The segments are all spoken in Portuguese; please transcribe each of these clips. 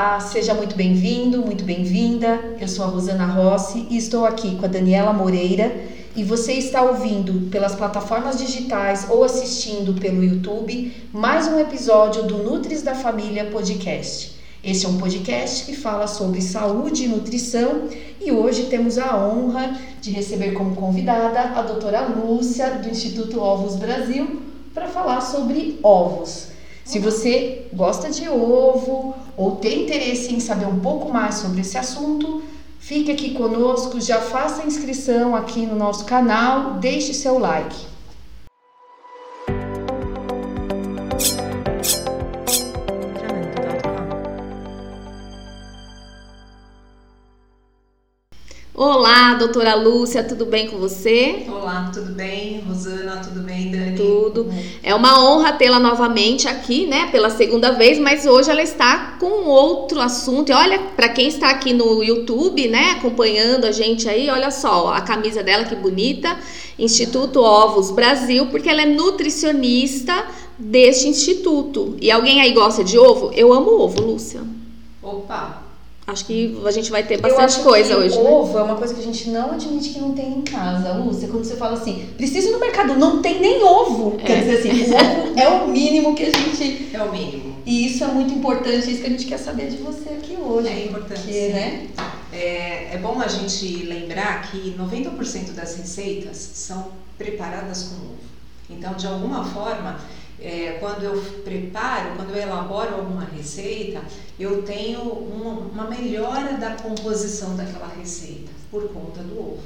Olá, seja muito bem-vindo, muito bem-vinda. Eu sou a Rosana Rossi e estou aqui com a Daniela Moreira e você está ouvindo pelas plataformas digitais ou assistindo pelo YouTube mais um episódio do Nutris da Família Podcast. Este é um podcast que fala sobre saúde e nutrição e hoje temos a honra de receber como convidada a doutora Lúcia do Instituto Ovos Brasil para falar sobre ovos. Se você gosta de ovo ou tem interesse em saber um pouco mais sobre esse assunto, fique aqui conosco, já faça inscrição aqui no nosso canal, deixe seu like. Olá, doutora Lúcia, tudo bem com você? Olá, tudo bem? Rosana, tudo bem, Dani? Tudo. É uma honra tê-la novamente aqui, né, pela segunda vez, mas hoje ela está com outro assunto. E olha, para quem está aqui no YouTube, né, acompanhando a gente aí, olha só, a camisa dela que bonita, Instituto Ovos Brasil, porque ela é nutricionista deste instituto. E alguém aí gosta de ovo? Eu amo ovo, Lúcia. Opa, Acho que a gente vai ter bastante coisa hoje. O né? ovo é uma coisa que a gente não admite que não tem em casa, Lúcia. Quando você fala assim, preciso ir no mercado, não tem nem ovo. É. Quer dizer assim, o ovo é o mínimo que a gente. é o mínimo. E isso é muito importante, é isso que a gente quer saber de você aqui hoje. É importante, Porque, né? É, é bom a gente lembrar que 90% das receitas são preparadas com ovo. Então, de alguma forma, é, quando eu preparo, quando eu elaboro alguma receita, eu tenho uma, uma melhora da composição daquela receita por conta do ovo.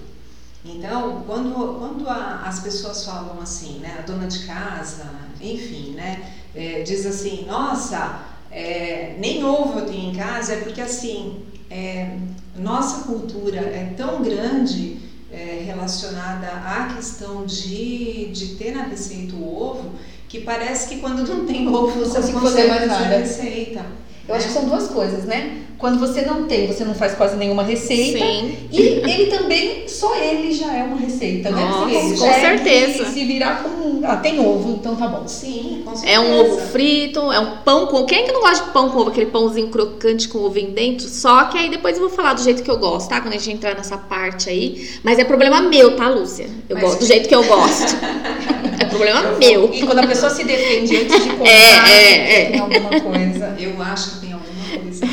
Então, quando, quando a- as pessoas falam assim, né, a dona de casa, enfim, né, é, diz assim, nossa, é, nem ovo eu tenho em casa, é porque assim, é, nossa cultura é tão grande é, relacionada à questão de, de ter na receita o ovo, que parece que quando não tem ovo você não consegue fazer mais nada. receita. Eu acho que são duas coisas, né? Quando você não tem, você não faz quase nenhuma receita. Sim. E ele também, só ele já é uma receita, né? Nossa, Você com certeza. Se virar com. Ah, tem ovo, então tá bom. Sim, com É um certeza. ovo frito, é um pão com. Quem é que não gosta de pão com ovo? Aquele pãozinho crocante com ovo dentro? Só que aí depois eu vou falar do jeito que eu gosto, tá? Quando a gente entrar nessa parte aí. Mas é problema meu, tá, Lúcia? Eu Mas- gosto do jeito que eu gosto. é problema meu. E quando a pessoa se defende antes de contar, É, é, tem alguma coisa. Eu acho que tem alguma coisa.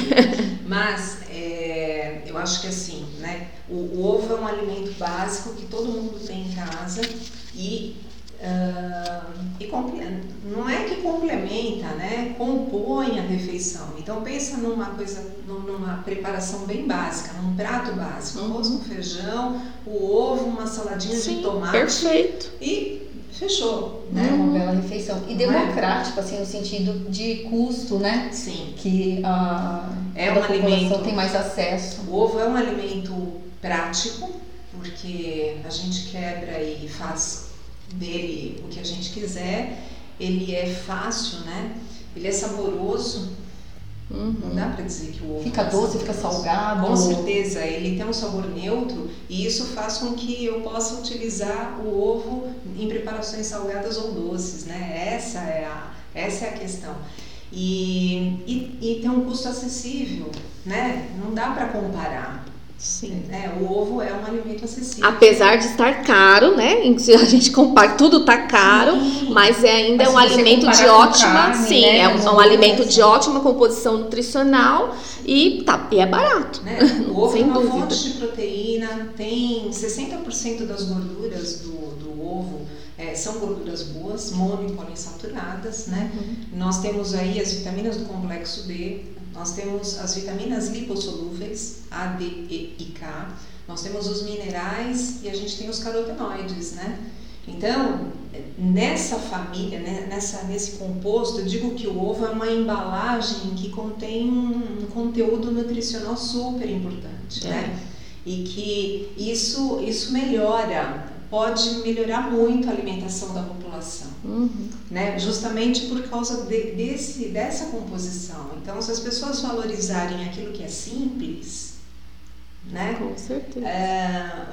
Mas é, eu acho que assim, né? O, o ovo é um alimento básico que todo mundo tem em casa e, ah, e não é que complementa, né? Compõe a refeição. Então pensa numa coisa, num- numa preparação bem básica, num prato básico, Uhum. arroz com feijão, o ovo, uma saladinha de Sim, tomate perfeito. e fechou, É né? uma bela refeição. E é? democrático, assim, no sentido de custo, né? Sim. Que a, É toda um a população alimento- tem mais acesso. O ovo é um alimento prático, porque a gente quebra e faz dele o que a gente quiser. Ele é fácil, né? Ele é saboroso. Uhum. Não dá pra dizer que o ovo Fica é doce, fica salgado. Com certeza, ele tem um sabor neutro e isso faz com que eu possa utilizar o ovo em preparações salgadas ou doces, né? Essa é a, essa é a questão. E, e, e tem um custo acessível, né? Não dá para comparar. Sim. né? O ovo é um alimento acessível. Apesar de estar caro, né? a gente compara, tudo tá caro, Sim. mas é ainda Mas um alimento de ótima, carne, sim, né, é um, é um alimento de ótima composição nutricional e tá, e é barato. Né? O ovo Sem é uma dúvida. fonte de proteína, tem 60% das gorduras do, é, são gorduras boas, mono e poliinsaturadas, né? Nós temos aí as vitaminas do complexo B, nós temos as vitaminas lipossolúveis, A, D, E e K, nós temos os minerais e a gente tem os carotenoides, né? Então, nessa família, né, nessa, nesse composto, eu digo que o ovo é uma embalagem que contém um conteúdo nutricional super importante, É. né? E que isso, isso melhora, pode melhorar muito a alimentação da população Uhum. né? Justamente por causa de- desse, dessa composição. Então, se as pessoas valorizarem aquilo que é simples, né? Com certeza. É,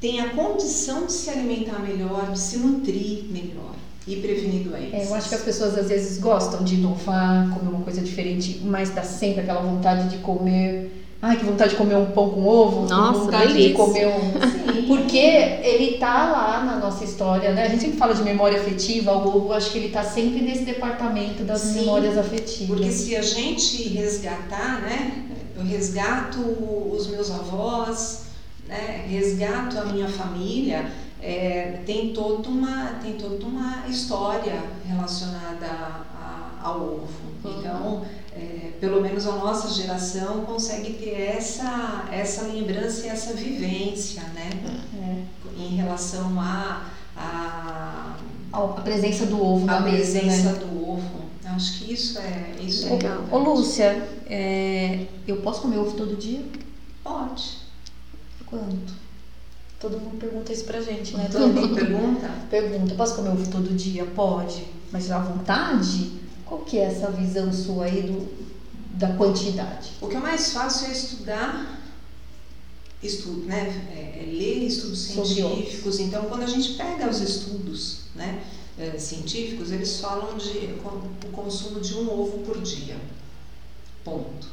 tem a condição de se alimentar melhor, de se nutrir melhor. e prevenir doenças. É, eu acho que as pessoas às vezes gostam de inovar, comer uma coisa diferente, mas dá sempre aquela vontade de comer. Ai, que vontade de comer um pão com ovo, Nossa, vontade delícia. de comer um. Sim. Porque ele tá lá na nossa história, né? A gente sempre fala de memória afetiva, o ovo, acho que ele tá sempre nesse departamento das Sim, memórias afetivas. Porque se a gente resgatar, né? Eu resgato os meus avós, né? Resgato a minha família, é, tem toda uma tem toda uma história relacionada a- ao ovo. Uhum. É, pelo menos a nossa geração consegue ter essa essa lembrança e essa vivência, né? É. Em relação a, a A a presença do ovo na a mesa, presença né? do ovo. Acho que isso é isso é Legal. Ô, Lúcia, é, eu posso comer ovo todo dia? Pode. Quanto? Todo mundo pergunta isso pra gente, né? Todo mundo pergunta. Pergunta, posso comer ovo todo dia? Pode. Mas à vontade? Qual que é essa visão sua aí do, da quantidade? O que é mais fácil é estudar, estudo, né? É, é ler estudos científicos. Então, quando a gente pega os estudos, né, é, científicos, eles falam de o consumo de um ovo por dia. Ponto.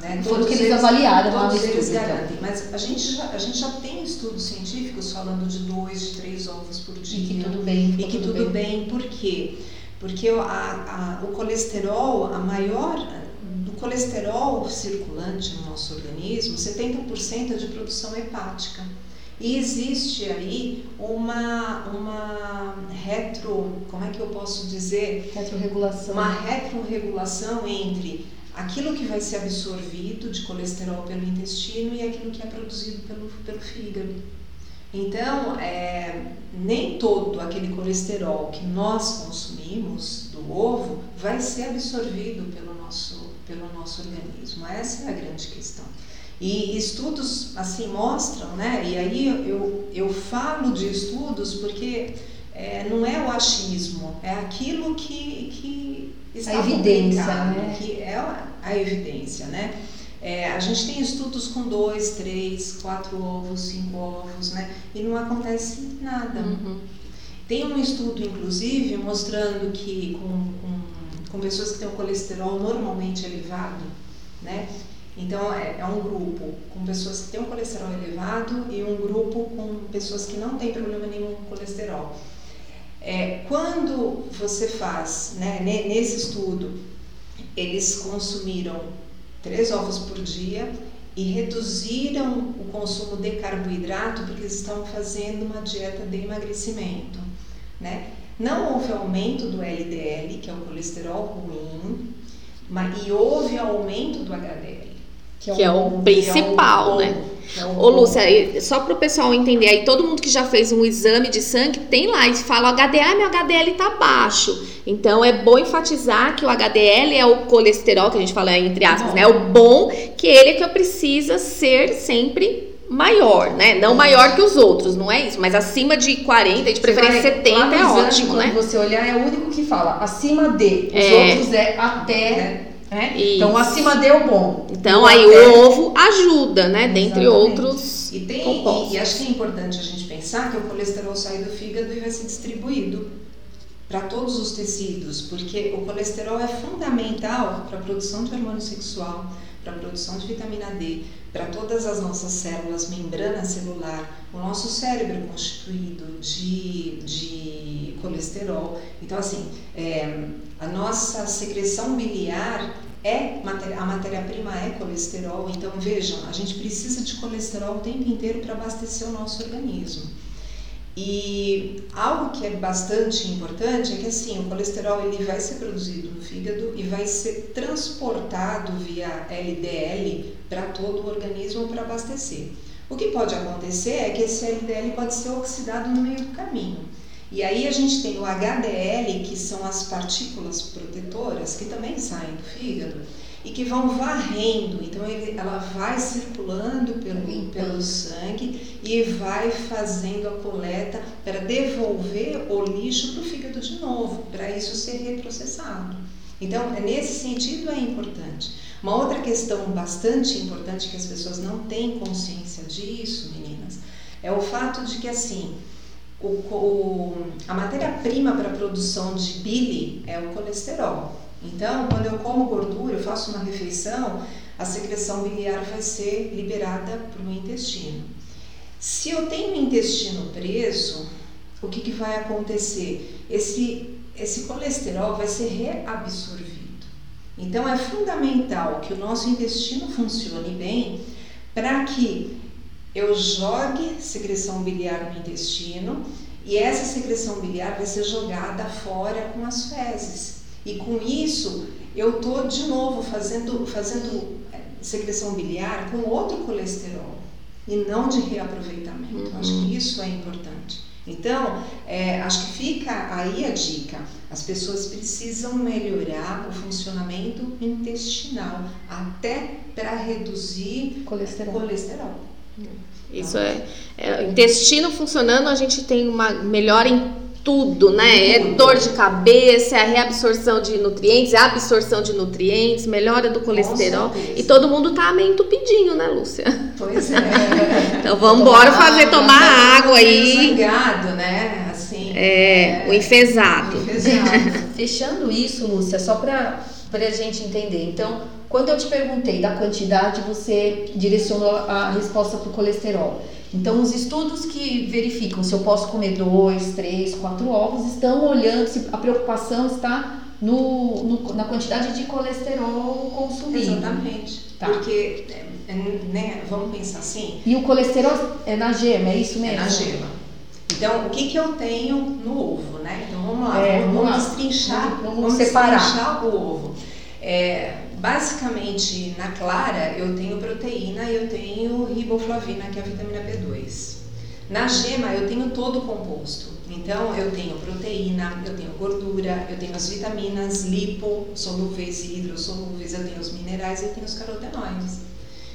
Né? Foi o que eles avaliaram lá no todos eles estudo, então. garantem. Mas a gente, já, a gente já tem estudos científicos falando de dois, de três ovos por dia. E que tudo bem, E que tudo bem, por quê? Porque o- a, a, o colesterol, a maior do colesterol circulante no nosso organismo, 70% é de produção hepática. E existe aí uma, uma retro, como é que eu posso dizer? Retrorregulação. Uma retrorregulação entre aquilo que vai ser absorvido de colesterol pelo intestino e aquilo que é produzido pelo, pelo fígado. Então, é, nem todo aquele colesterol que nós consumimos do ovo vai ser absorvido pelo nosso, pelo nosso organismo. Essa é a grande questão. E estudos assim mostram, né? E aí eu, eu falo de estudos porque é, não é o achismo, é aquilo que, que está A evidência, né? que é a, a evidência, né? É, a gente tem estudos com dois, três, quatro ovos, cinco ovos, né? E não acontece nada. Uhum. Tem um estudo, inclusive, mostrando que com, com, com pessoas que têm o colesterol normalmente elevado, né? Então, é, é um grupo com pessoas que têm um colesterol elevado e um grupo com pessoas que não têm problema nenhum com colesterol. É, quando você faz, né, ne- nesse estudo, eles consumiram três ovos por dia e reduziram o consumo de carboidrato porque eles estavam fazendo uma dieta de emagrecimento, né? Não houve aumento do LDL, que é o colesterol ruim, mas, e houve aumento do HDL. Que é o bom. principal, que é o né? Bom, que é o Ô. Lúcia, só para o pessoal entender aí, todo mundo que já fez um exame de sangue tem lá e fala o HDL, meu HDL tá baixo. Então é bom enfatizar que o HDL é o colesterol, que a gente fala entre aspas, Bom. né? O bom, que ele é que precisa ser sempre maior, né? Não maior que os outros, não é isso, mas acima de 40, de preferência Você vai- 70 lá no é exame, ótimo, quando né? você olhar, é o único que fala acima de. Os É. outros é até. né? Isso. Então, acima de o bom. Então O aí até- o ovo ajuda, né? Dentre Exatamente. outros E, tem, compostos. e, e acho que é importante a gente pensar que o colesterol sai do fígado e vai ser distribuído para todos os tecidos, porque o colesterol é fundamental para a produção de hormônio sexual, para a produção de vitamina D, para todas as nossas células, membrana celular, o nosso cérebro constituído de, de colesterol. Então, assim, é, a nossa secreção biliar é a matéria-prima é colesterol, então vejam, a gente precisa de colesterol o tempo inteiro para abastecer o nosso organismo. E algo que é bastante importante é que assim, o colesterol ele vai ser produzido no fígado e vai ser transportado via LDL para todo o organismo para abastecer. O que pode acontecer é que esse LDL pode ser oxidado no meio do caminho. E aí a gente tem o HDL, que são as partículas protetoras, que também saem do fígado e que vão varrendo. Então ele, ela vai circulando pelo, pelo sangue e vai fazendo a coleta para devolver o lixo para o fígado de novo, para isso ser reprocessado. Então, é nesse sentido é importante. Uma outra questão bastante importante que as pessoas não têm consciência disso, meninas, é o fato de que assim, o, o, a matéria-prima para a produção de bile é o colesterol. Então, quando eu como gordura, eu faço uma refeição, a secreção biliar vai ser liberada para o intestino. Se eu tenho o intestino preso, o que, que vai acontecer? Esse, esse colesterol vai ser reabsorvido. Então é fundamental que o nosso intestino funcione bem para que eu jogue secreção biliar no intestino e essa secreção biliar vai ser jogada fora com as fezes. E com isso eu tô de novo fazendo, fazendo é, secreção biliar com outro colesterol e não de reaproveitamento. Uhum. Acho que isso é importante. Então, é, acho que fica aí a dica. As pessoas precisam melhorar o funcionamento intestinal, até para reduzir colesterol. colesterol. Isso é, é, intestino funcionando, a gente tem uma melhora em tudo, né? É dor de cabeça, é a reabsorção de nutrientes, é a absorção de nutrientes, melhora do colesterol. E todo mundo tá meio entupidinho, né, Lúcia? Pois é. então vamos embora fazer tomar água aí. Zangado, né? Assim. É, é, o enfesado. O enfesado. Fechando isso, Lúcia, só para a gente entender. Então, quando eu te perguntei da quantidade, você direcionou a resposta para o colesterol. Então, os estudos que verificam se eu posso comer dois, três, quatro ovos estão olhando se a preocupação está no, no na quantidade de colesterol consumido. Exatamente. Tá. Porque, é, né, vamos pensar assim. E o colesterol é na gema, é isso mesmo? É na gema. Então, o que, que eu tenho no ovo, né? Então, vamos lá, é, vamos, vamos destrinchar, vamos, vamos separar. destrinchar o ovo. É, Basicamente, na clara, eu tenho proteína e eu tenho riboflavina, que é a vitamina B2. Na gema, eu tenho todo o composto. Então, eu tenho proteína, eu tenho gordura, eu tenho as vitaminas lipossolúveis e hidrossolúveis, eu tenho os minerais e eu tenho os carotenoides.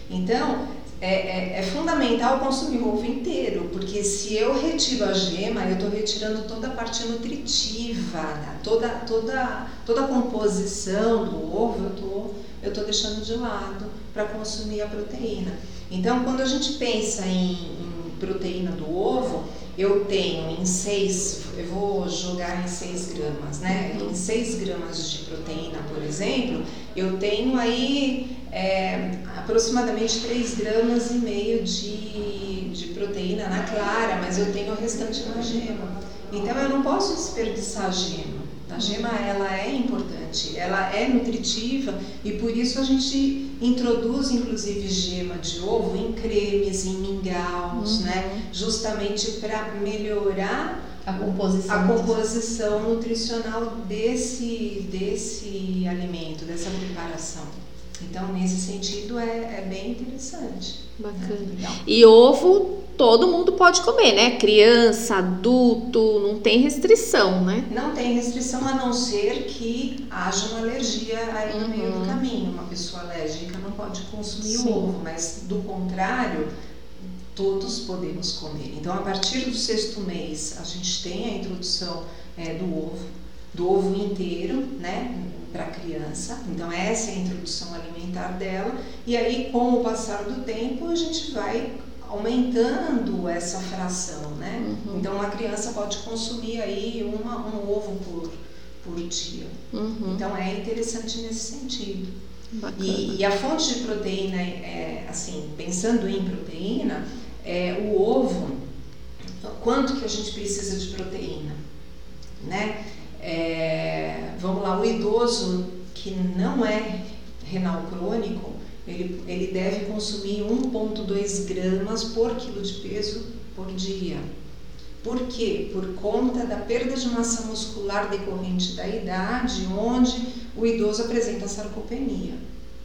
Então, é, é, é, fundamental consumir o ovo inteiro, porque se eu retiro a gema, eu estou retirando toda a parte nutritiva, né? toda, toda, toda a composição do ovo, eu estou eu tô deixando de lado para consumir a proteína. Então, quando a gente pensa em, em proteína do ovo, eu tenho em 6, eu vou jogar em 6 gramas, né? Em 6 gramas de proteína, por exemplo, eu tenho aí é, aproximadamente 3 gramas e meio de, de proteína na clara, mas eu tenho o restante na gema. Então eu não posso desperdiçar a gema. A gema ela é importante, ela é nutritiva e por isso a gente introduz inclusive gema de ovo em cremes, em mingaus, uhum. né? Justamente para melhorar a composição, a composição nutricional desse, desse alimento, dessa preparação. Então, nesse sentido, é, é bem interessante. Bacana. Né? E ovo todo mundo pode comer, né? Criança, adulto, não tem restrição, né? Não tem restrição a não ser que haja uma alergia aí no uhum. meio do uhum. caminho. Uma pessoa alérgica não pode consumir Sim. o ovo, mas do contrário, todos podemos comer. Então, a partir do sexto mês, a gente tem a introdução é, do ovo, do ovo inteiro, né? para a criança. Então, essa é a introdução alimentar dela. E aí, com o passar do tempo, a gente vai aumentando essa fração, né? Uhum. Então, a criança pode consumir aí uma, um ovo por, por dia. Uhum. Então, é interessante nesse sentido. E, e, a fonte de proteína, é, assim, pensando em proteína, é o ovo, quanto que a gente precisa de proteína, né? É, vamos lá, o idoso que não é renal crônico, ele, ele deve consumir 1,2 gramas por quilo de peso por dia. Por quê? Por conta da perda de massa muscular decorrente da idade, onde o idoso apresenta sarcopenia.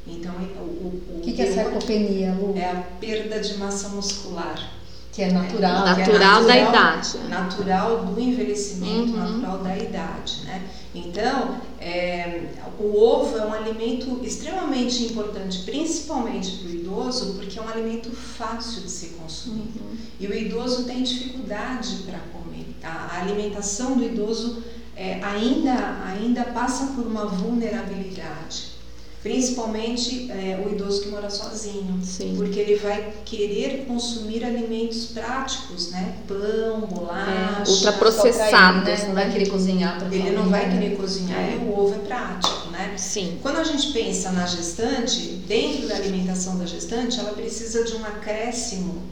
Então, o, o, o que, que é sarcopenia, Lu? É a perda de massa muscular. Que é natural. É, natural, é natural da idade. Natural do envelhecimento, uhum. natural da idade, né? Então, é, o ovo é um alimento extremamente importante, principalmente para o idoso, porque é um alimento fácil de ser consumido. Uhum. E o idoso tem dificuldade para comer. A, a, alimentação do idoso é, ainda, ainda passa por uma vulnerabilidade. Principalmente é, o idoso que mora sozinho, Sim. porque ele vai querer consumir alimentos práticos, né? Pão, bolacha. É, ultraprocessados, né? Não vai querer cozinhar pra Ele não vai querer cozinhar É. e o ovo é prático, né? Sim. Quando a gente pensa na gestante, dentro da alimentação da gestante, ela precisa de um acréscimo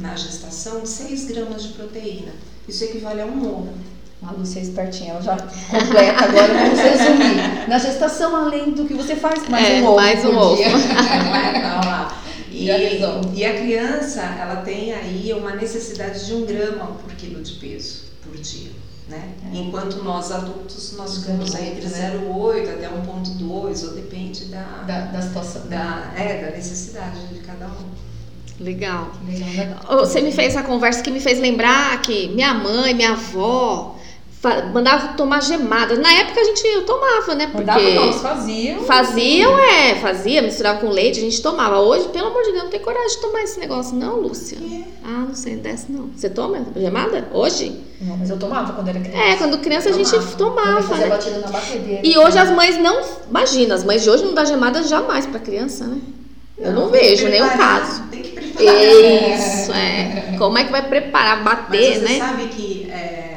na gestação de 6 gramas de proteína. Isso equivale a um ovo. A Lúcia é espertinha, ela já completa agora, vamos resumir. Na gestação, além do que você faz, mais É, um ovo mais um ovo. E, e a criança, ela tem aí uma necessidade de um grama por quilo de peso por dia. Né? Enquanto nós adultos, nós ficamos aí entre Né? 0,8 até 1,2, ou depende da, Da, da situação. da, é, da necessidade de cada um. Legal. Legal, né? Você me fez essa conversa que me fez lembrar que minha mãe, minha avó mandava tomar gemada. Na época a gente eu tomava, né? Porque Mandava nós, faziam. faziam, é, fazia, misturava com leite, a gente tomava. Hoje, pelo amor de Deus, não tem coragem de tomar esse negócio, não, Lúcia. Ah, não sei, desce não. Você toma gemada? Hoje? Não, mas eu tomava quando era criança. É, quando criança a gente Tomava. Fazia né? batida na batedeira. E hoje as mães não. Imagina, as mães de hoje não dão gemada jamais pra criança, né? Eu não, vejo nenhum caso. Tem que preparar. Isso, é. Como é que vai preparar, Mas bater, você né? sabe que é,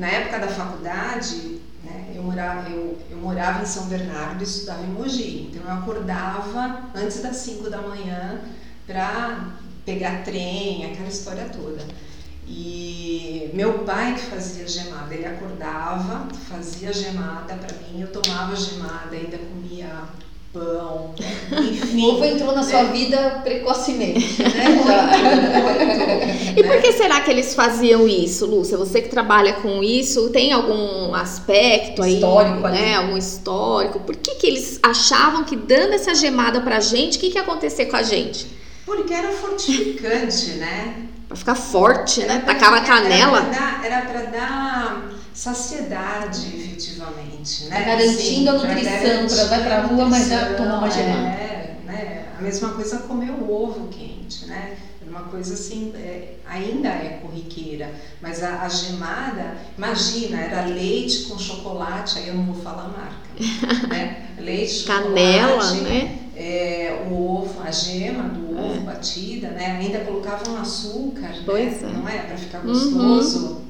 na época da faculdade, né, eu, morava, eu, eu morava em São Bernardo e estudava em Mogi. Então eu acordava antes das 5 da manhã para pegar trem, aquela história toda. E meu pai que fazia gemada, ele acordava, fazia gemada para mim, eu tomava gemada, ainda comia pão, enfim. O ovo entrou na sua né? vida precocemente, né? Já. E por que será que eles faziam isso, Lúcia? Você que trabalha com isso, tem algum aspecto aí, Histórico ali. né? Algum histórico? Por que, que eles achavam que dando essa gemada pra gente, o que, que ia acontecer com a gente? Porque era fortificante, né? Pra ficar forte, né? Era pra- Tacava canela. Era pra dar, era pra dar saciedade, efetivamente, né? Garantindo a nutrição, pra vai pra a rua, mas já tomar uma. É, né? A mesma coisa comer o ovo quente, né? Era uma coisa assim, é, ainda é corriqueira, mas a, a gemada, imagina, era leite com chocolate, aí eu não vou falar a marca, né? Leite, Canela, chocolate, né? é, o ovo, a gema do ovo batida, né? Ainda colocavam açúcar, Pois né? é. não é? Para ficar Uhum. gostoso. E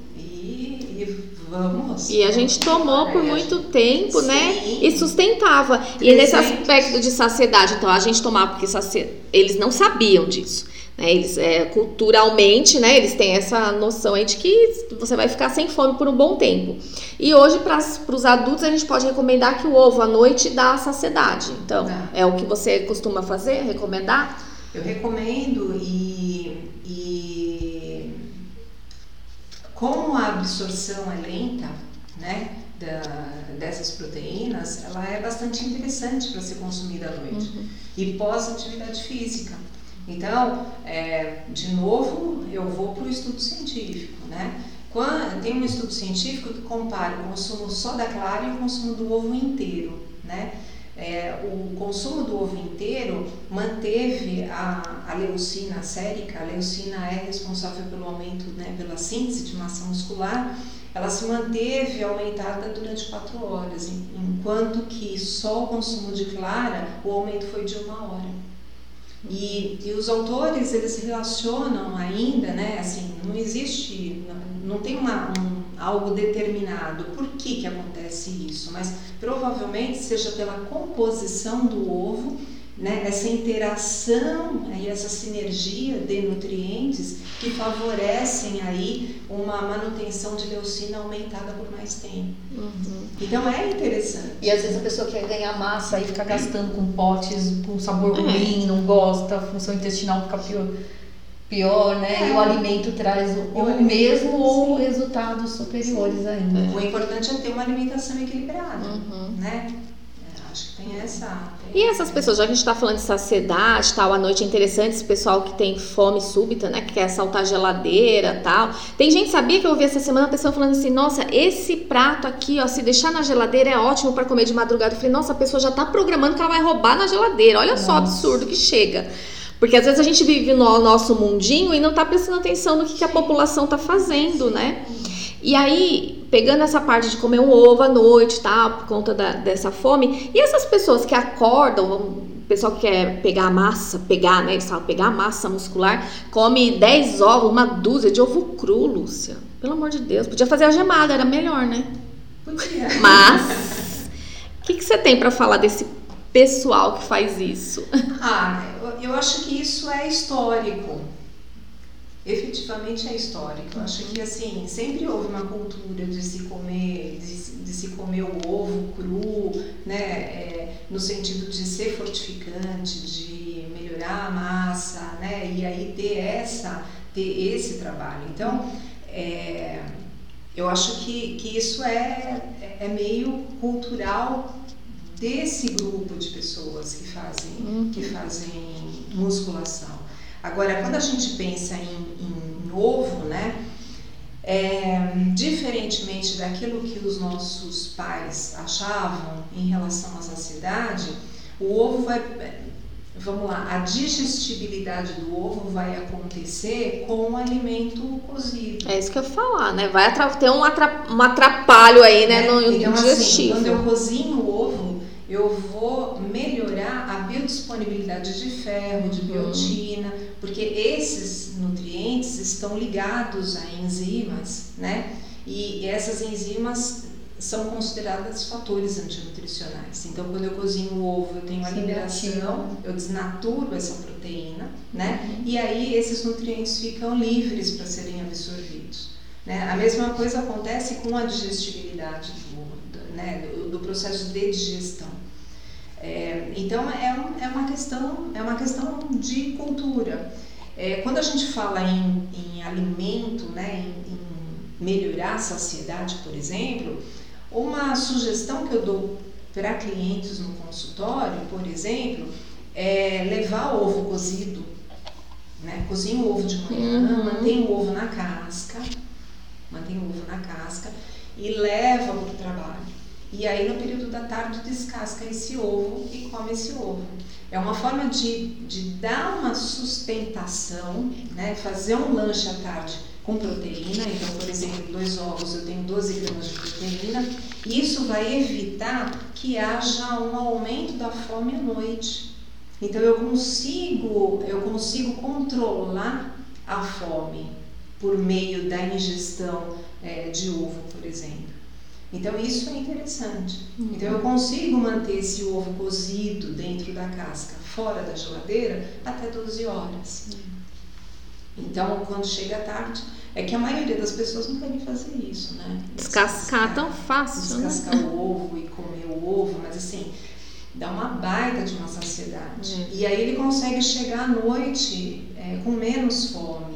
vamos. E a gente tomou por É, muito tempo, né? Sim. E sustentava. E nesse 300. aspecto de saciedade, então a gente tomava porque saci... eles não sabiam disso. Né? Eles, é, culturalmente, né? Eles têm essa noção aí de que você vai ficar sem fome por um bom tempo. E hoje, para os adultos, a gente pode recomendar que o ovo à noite dá saciedade. Então, Dá. é o que você costuma fazer, recomendar? Eu recomendo e, e como a absorção é lenta, né? da- dessas proteínas, ela é bastante interessante para ser consumida à noite e pós-atividade física. Então, é, de novo, eu vou para o estudo científico, né? Quando, tem um estudo científico que compara o consumo só da clara e o consumo do ovo inteiro, né? É, o consumo do ovo inteiro manteve a, a leucina sérica, a leucina é responsável pelo aumento, né, pela síntese de massa muscular, ela se manteve aumentada durante 4 horas, en- enquanto que só o consumo de clara, o aumento foi de uma hora. E, e os autores, eles relacionam ainda, né, assim, não existe, não, não tem uma, um, algo determinado. Por que que acontece isso, mas provavelmente seja pela composição do ovo, né, essa interação e essa sinergia de nutrientes que favorecem aí uma manutenção de leucina aumentada por mais tempo. Então é interessante. E às vezes a pessoa quer ganhar massa e fica gastando com potes com sabor ruim, não gosta, a função intestinal fica pior, pior né? E o alimento traz o, o alimento, mesmo ou sim. resultados superiores ainda. O importante é ter uma alimentação equilibrada, Uhum. né? É, Acho que tem essa. tem E essas pessoas, já que a gente tá falando de saciedade tal, à noite é interessante, esse pessoal que tem fome súbita, né? Que quer saltar a geladeira tal. Tem gente, sabia que eu ouvi essa semana a pessoa falando assim, nossa, esse prato aqui, ó, se deixar na geladeira é ótimo para comer de madrugada. Eu falei, nossa, a pessoa já tá programando que ela vai roubar na geladeira. Olha só o Nossa. absurdo que chega. Porque às vezes a gente vive no nosso mundinho e não tá prestando atenção no que, que a população tá fazendo, né? E aí, pegando essa parte de comer um ovo à noite, tá? Por conta da, dessa fome. E essas pessoas que acordam, o pessoal que quer pegar a massa, pegar, né? Eles falam, pegar a massa muscular, come 10 ovos, uma dúzia de ovo cru, Lúcia. Pelo amor de Deus. Podia fazer a gemada, era melhor, né? Mas, o que, que você tem para falar desse pessoal que faz isso? Ah, eu, acho que isso é histórico efetivamente é histórico. Eu acho que assim sempre houve uma cultura de se comer, de, de se comer o ovo cru, né, é, no sentido de ser fortificante, de melhorar a massa, né, e aí ter essa, ter esse trabalho. Então, é, eu acho que, que isso é, é meio cultural desse grupo de pessoas que fazem, uhum. que fazem musculação. Agora, quando a gente pensa em, em ovo, né? É, diferentemente daquilo que os nossos pais achavam em relação à saciedade, o ovo vai, vamos lá, a digestibilidade do ovo vai acontecer com o alimento cozido. É isso que eu ia falar, né? Vai ter um, atrapalho aí, né, é, no então, digestivo. Assim, quando eu cozinho eu vou melhorar a biodisponibilidade de ferro, de uhum. biotina, porque esses nutrientes estão ligados a enzimas, né? E essas enzimas são consideradas fatores antinutricionais. Então, quando eu cozinho o ovo, eu tenho a liberação, eu desnaturo essa proteína, né? Uhum. E aí esses nutrientes ficam livres para serem absorvidos. Né? A mesma coisa acontece com a digestibilidade do, né? do, do processo de digestão. É, então é, um, é, uma questão, é uma questão de cultura. É, quando a gente fala em, em alimento, né, em, em, melhorar a saciedade, por exemplo, uma sugestão que eu dou para clientes no consultório, por exemplo, é levar ovo cozido. Né? Cozinha o ovo de manhã, uhum. mantém o ovo na casca, mantém o ovo na casca e leva para o trabalho. E aí no período da tarde descasca esse ovo e come esse ovo. É uma forma de, de dar uma sustentação, né? fazer um lanche à tarde com proteína. Então, por exemplo, dois ovos eu tenho 12 gramas de proteína. Isso vai evitar que haja um aumento da fome à noite. Então eu consigo, eu consigo controlar a fome por meio da ingestão é, de ovo, por exemplo. Então isso é interessante. Uhum. Então eu consigo manter esse ovo cozido dentro da casca, fora da geladeira, até 12 horas. Uhum. Então quando chega tarde, é que a maioria das pessoas não querem fazer isso, né? Descascar, tão fácil. Né? Descascar né? o ovo e comer o ovo, mas assim, dá uma baita de uma saciedade. Uhum. E aí ele consegue chegar à noite é, com menos fome.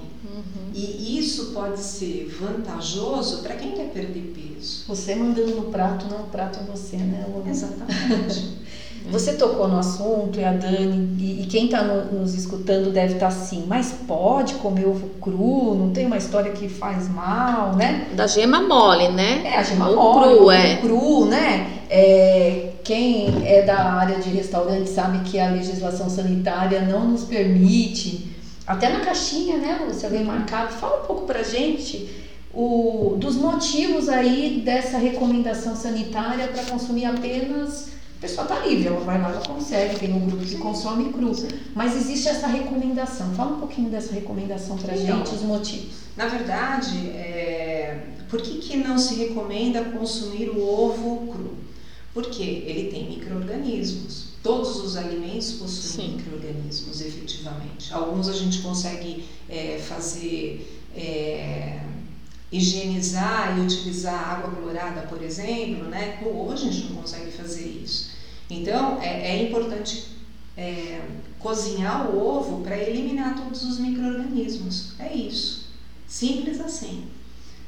E isso pode ser vantajoso para quem quer perder peso. Você mandando no prato, não o prato é você, né, Lu? Exatamente. Você tocou no assunto, e a Dani, e, e quem está no, nos escutando deve estar tá assim, mas pode comer ovo cru? Não tem uma história que faz mal, né? Da gema mole, né? É, a gema o mole, cru, é. cru, né? É, quem é da área de restaurante sabe que a legislação sanitária não nos permite até na caixinha, né, Lúcia, vem marcado. Fala um pouco pra gente o, dos motivos aí dessa recomendação sanitária para consumir apenas. A pessoa tá livre, ela vai lá, ela consegue, tem um grupo que consome cru. Mas existe essa recomendação. Fala um pouquinho dessa recomendação pra então, gente, os motivos. Na verdade, é... por que, que não se recomenda consumir o ovo cru? Porque ele tem micro-organismos. Todos os alimentos possuem micro-organismos, efetivamente. Alguns a gente consegue é, fazer, é, higienizar e utilizar água clorada, por exemplo, né? Ovo a gente não consegue fazer isso. Então, é, é importante é, cozinhar o ovo para eliminar todos os micro-organismos. É isso. Simples assim.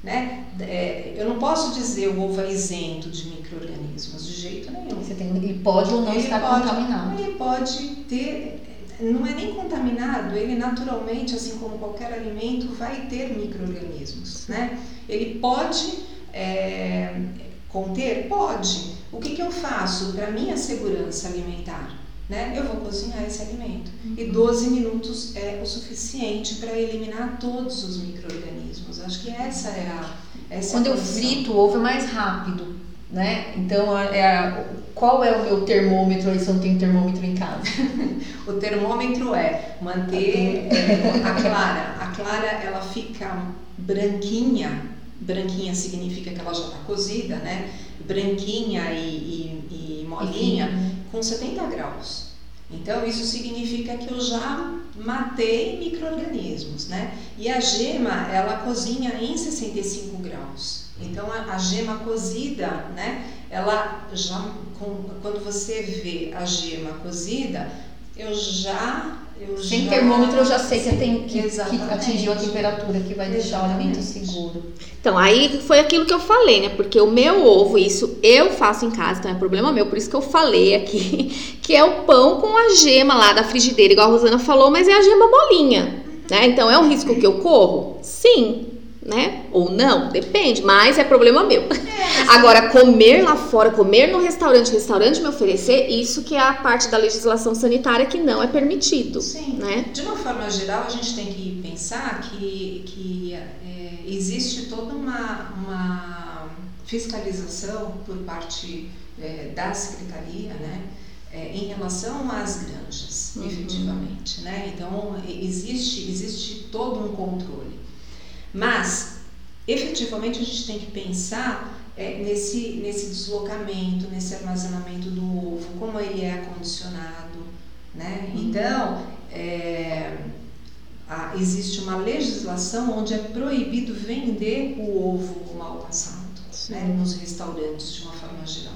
Né? É, eu não posso dizer o ovo é isento de micro-organismos, de jeito nenhum. Você tem, ele pode ou não ele estar pode, contaminado. Ele pode ter, não é nem contaminado, ele naturalmente, assim como qualquer alimento, vai ter micro-organismos. Né? Ele pode é, conter? Pode. O que, que eu faço para minha segurança alimentar? Né? Eu vou cozinhar esse alimento. Uhum. E 12 minutos é o suficiente para eliminar todos os micro-organismos. Acho que essa é a, Essa Quando é a eu frito o ovo é mais rápido, né? Então, é a- qual é o meu termômetro aí se eu não tenho termômetro em casa? O termômetro é manter é, a clara. A clara ela fica branquinha. Branquinha significa que ela já está cozida, né? Branquinha e, e- e molinha com 70 graus. Então isso significa que eu já matei micro-organismos, né? E a gema ela cozinha em 65 graus. Então a, a gema cozida, né? Ela já com- quando você vê a gema cozida, eu já eu Sem já- termômetro eu já sei que, eu tenho, que, que atingiu a temperatura que vai deixar o alimento seguro. Então, aí foi aquilo que eu falei, né? Porque o meu ovo, isso eu faço em casa, então é problema meu, por isso que eu falei aqui, que é o pão com a gema lá da frigideira, igual a Rosana falou, mas é a gema molinha, né? Então, é um risco que eu corro? Sim, né? Ou não, depende, mas é problema meu. Agora, comer lá fora, comer no restaurante, restaurante me oferecer, isso que é a parte da legislação sanitária que não é permitido, Sim. né? De uma forma geral, a gente tem que pensar que, que é, existe toda uma, uma fiscalização por parte é, da secretaria, né? é, em relação às granjas, Uhum. efetivamente, né? Então existe existe todo um controle, mas efetivamente a gente tem que pensar é, nesse nesse deslocamento, nesse armazenamento do ovo, como ele é acondicionado, né? Então é, a- existe uma legislação onde é proibido vender o ovo mal passado, né? Nos restaurantes de uma forma geral.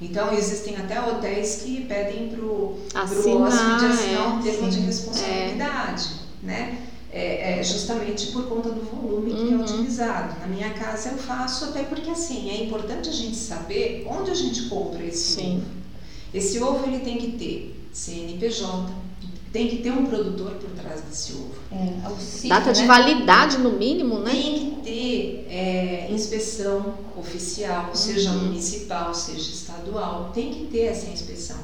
Então existem até hotéis que pedem para o hóspede assinar um é, termo de sim. responsabilidade, né? É, é justamente por conta do volume que é Uhum. utilizado. Na minha casa eu faço até porque assim é importante a gente saber onde a gente compra esse Sim. ovo. Esse ovo ele tem que ter CNPJ, tem que ter um produtor por trás desse ovo. É, auxílio, Data de né? validade no mínimo, né? Tem que ter é, inspeção oficial, seja Uhum. municipal, seja estadual, tem que ter essa inspeção.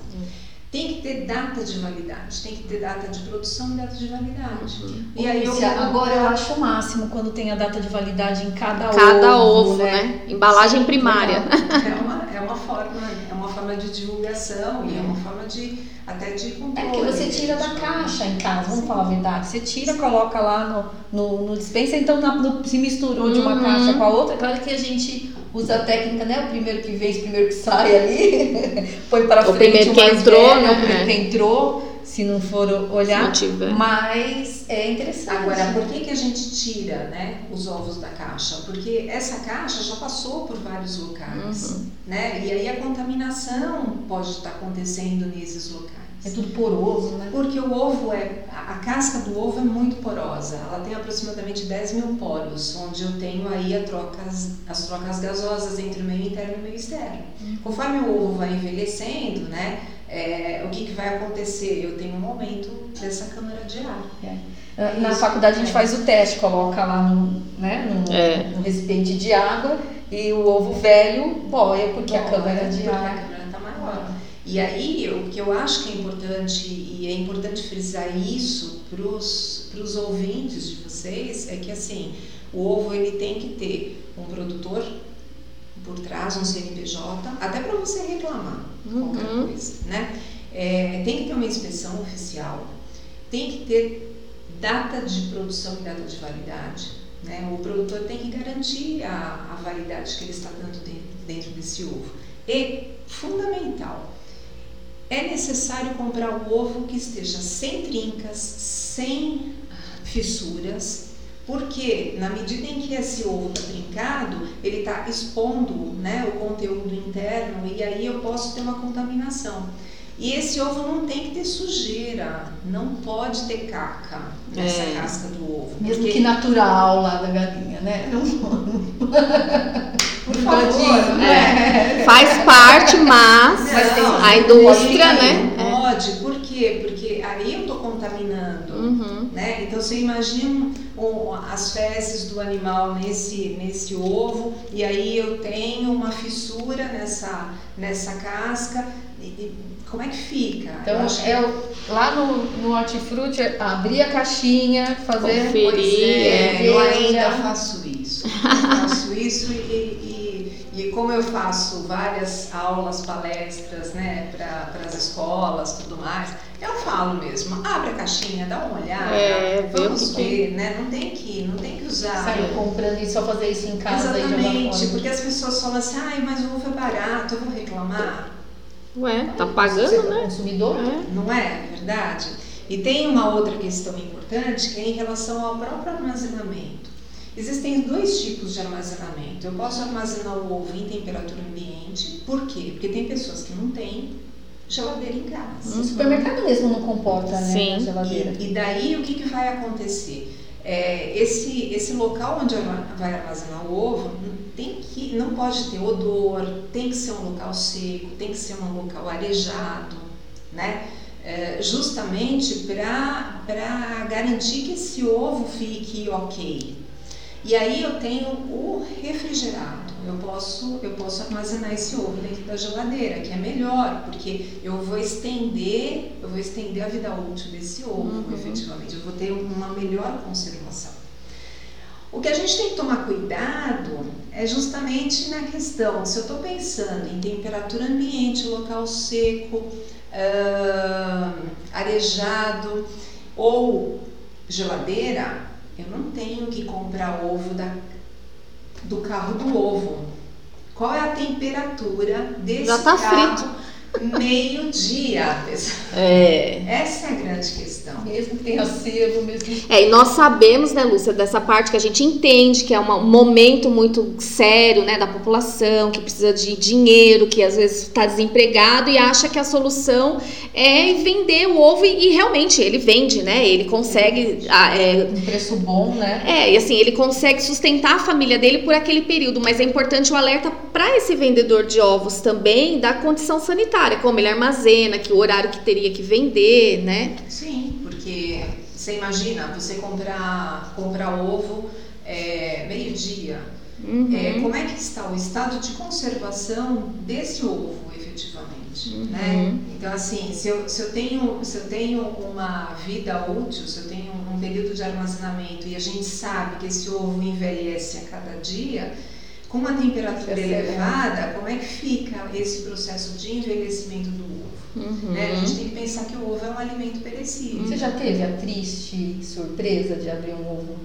Tem que ter data de validade, tem que ter data de produção e data de validade. Uhum. E aí eu agora eu acho o máximo quando tem a data de validade em cada, Cada ovo, né? Embalagem primária. É uma, é uma forma, é uma forma de divulgação e é uma forma de até de É controle. porque você tira da caixa em casa, vamos Sim. falar a verdade. Você tira, coloca lá no, no, no dispensa, então na- no- se misturou de uma Uhum. caixa com a outra. Claro que a gente usa a técnica, né? O primeiro que vem, o primeiro que sai ali. Põe para O frente primeiro o que mais entrou, velho, né? O primeiro que entrou, se não for olhar. Mas é interessante. Agora, por que, que a gente tira né, os ovos da caixa? Porque essa caixa já passou por vários locais, Uhum. né? E aí a contaminação pode estar acontecendo nesses locais. É tudo poroso, né? Porque o ovo é. A casca do ovo é muito porosa. Ela tem aproximadamente 10 mil poros, onde eu tenho aí a trocas, as trocas gasosas entre o meio interno e o meio externo. Conforme o ovo vai envelhecendo, né? é, o que, que vai acontecer? Eu tenho um aumento dessa câmara de ar. Na- Na Isso. faculdade a gente É. faz o teste, coloca lá no, né, no, É. no recipiente de água e o ovo velho boia porque a câmara é de ar. E aí, o que eu acho que é importante, e é importante frisar isso para os ouvintes de vocês, é que assim, o ovo ele tem que ter um produtor por trás, um CNPJ, até para você reclamar qualquer Uhum. coisa, né? É, tem que ter uma inspeção oficial, tem que ter data de produção e data de validade, né? O produtor tem que garantir a, a validade que ele está dando dentro, dentro desse ovo. E, fundamental, é necessário comprar o ovo que esteja sem trincas, sem fissuras, porque na medida em que esse ovo está trincado, ele está expondo né, o conteúdo interno e aí eu posso ter uma contaminação. E esse ovo não tem que ter sujeira, não pode ter caca nessa É. casca do ovo. Mesmo que natural lá da galinha, né? Não, favor, Tadinho, né? Faz parte, mas tem- a indústria, né? Não pode, por quê? Porque aí eu estou contaminando. Uhum. Né? Então você imagina as fezes do animal nesse, nesse ovo e aí eu tenho uma fissura nessa, nessa casca. E, e como é que fica? Então, que- é o- lá no, no hortifruti, abrir a caixinha, fazer. Conferir, é, ver, eu ainda faço isso. isso. Eu faço isso e, e, e como eu faço várias aulas, palestras, né, para as escolas, tudo mais, eu falo mesmo, abre a caixinha, dá uma olhada, É, vamos que ver, né? Não tem que, não tem que usar. Sair comprando e só fazer isso em casa Exatamente, porque as pessoas falam assim, ai, mas o ovo é barato, eu vou reclamar. Ué, tá Você pagando, é né? consumidor? É. Não é verdade? E tem uma outra questão importante que é em relação ao próprio armazenamento. Existem dois tipos de armazenamento. Eu posso armazenar o ovo em temperatura ambiente, por quê? Porque tem pessoas que não têm geladeira em casa. O supermercado mesmo não comporta, né? Sim. A geladeira. E, e daí o que, que vai acontecer? É, esse, esse local onde vai armazenar o ovo tem que, não pode ter odor, tem que ser um local seco, tem que ser um local arejado, né? É, justamente para garantir que esse ovo fique ok. E aí eu tenho o refrigerado. Eu posso, eu posso armazenar esse ovo dentro da geladeira, que é melhor, porque eu vou estender, eu vou estender a vida útil desse ovo, efetivamente. Eu vou ter uma melhor conservação. O que a gente tem que tomar cuidado é justamente na questão, se eu estou pensando em temperatura ambiente, local seco, ah, arejado ou geladeira, eu não tenho que comprar ovo da, do carro do ovo. Qual é a temperatura desse Já tá carro? Meio-dia. É. Essa é a grande questão. Mesmo que tenha sebo, mesmo que É, e nós sabemos, né, Lúcia, dessa parte que a gente entende que é um momento muito sério, né, da população, que precisa de dinheiro, que às vezes está desempregado e acha que a solução é vender o ovo e, e realmente ele vende, né, ele consegue, ah, é, um preço bom, né? é, e assim, ele consegue sustentar a família dele por aquele período, mas é importante o alerta para esse vendedor de ovos também da condição sanitária, como ele armazena, que o horário que teria que vender, né? Sim, porque você imagina você comprar, comprar ovo é, meio-dia. Uhum. É, como é que está o estado de conservação desse ovo, efetivamente? Uhum. Né? Então, assim, se eu, se, eu tenho, se eu tenho uma vida útil, se eu tenho um período de armazenamento e a gente sabe que esse ovo envelhece a cada dia, com uma temperatura Percebe, elevada, como é que fica esse processo de envelhecimento do ovo? Uhum. Né? A gente tem que pensar que o ovo é um alimento perecível. Você já teve a triste surpresa de abrir um ovo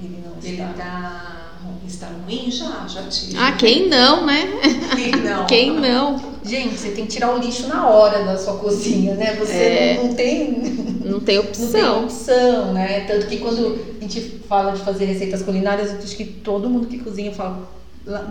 e ele não Ele está? tá, está ruim? Já, já tive. Ah, quem não, né? Quem não? Quem não? Gente, você tem que tirar o lixo na hora da sua cozinha, né? Você É. não, não tem Não tem não tem opção. opção, né? Tanto que quando a gente fala de fazer receitas culinárias, eu acho que todo mundo que cozinha fala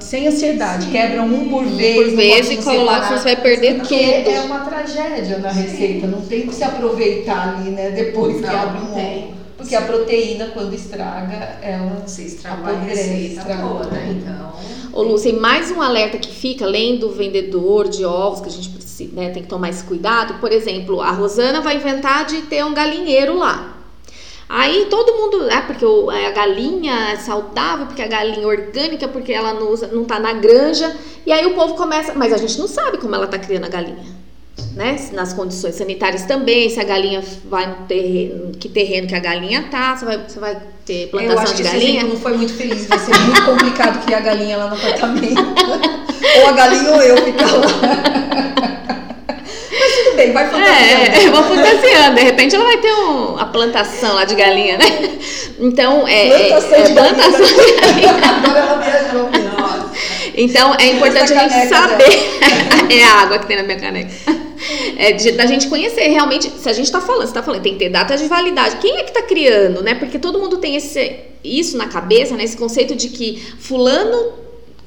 sem ansiedade, Sim. quebram um por Um vez, por vez e coloca, você vai perder Porque tudo. é uma tragédia na receita, não tem que se aproveitar ali, né? Depois que Não, abre não um tem. ovo. Porque a proteína, quando estraga, ela. Você estragou a Apodrece, receita toda, tudo. então. Ô, Lúcia, e mais um alerta que fica, além do vendedor de ovos, que a gente precisa, né, tem que tomar esse cuidado. Por exemplo, a Rosana vai inventar de ter um galinheiro lá. Aí todo mundo, ah, porque o- a galinha é saudável, porque a galinha é orgânica, porque ela não, usa, não tá na granja. E aí o povo começa, mas a gente não sabe como ela tá criando a galinha. Né? Nas condições sanitárias também, se a galinha vai no terreno, que terreno que a galinha tá, você vai, você vai ter Eu plantação acho que de esse galinha. exemplo não foi muito feliz, vai ser muito complicado criar galinha lá no apartamento. ou a galinha ou eu ficar lá. Bem, vai fantasiando. É, eu vou fantasiando. De repente ela vai ter um, a plantação lá de galinha, né? Então, é. é- Plantação é de galinha. plantação de galinha. Agora ela viajou. Nossa. Então, é importante a gente saber. é a água que tem na minha caneca. É de- da gente conhecer realmente. Se a gente tá falando, você tá falando, tem que ter data de validade. Quem é que tá criando, né? Porque todo mundo tem esse, isso na cabeça, né? Esse conceito de que fulano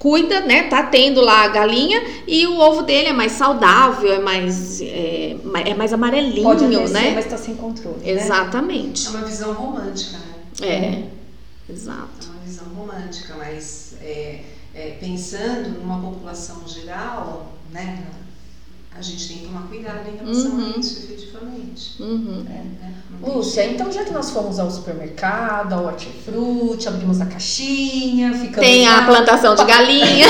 cuida, né? Tá tendo lá a galinha e o ovo dele é mais saudável, é mais, é, é mais amarelinho, Pode até ser, né? mas tá sem controle. né? Exatamente. É uma visão romântica, né? É, exato. É uma visão romântica, mas é, é, pensando numa população geral, né? A gente tem que tomar cuidado em relação Uhum. a isso, efetivamente. Uhum. né? Não tem Lúcia, então já que nós fomos ao supermercado, ao hortifruti, abrimos a caixinha, ficamos Tem a lá, plantação de galinha.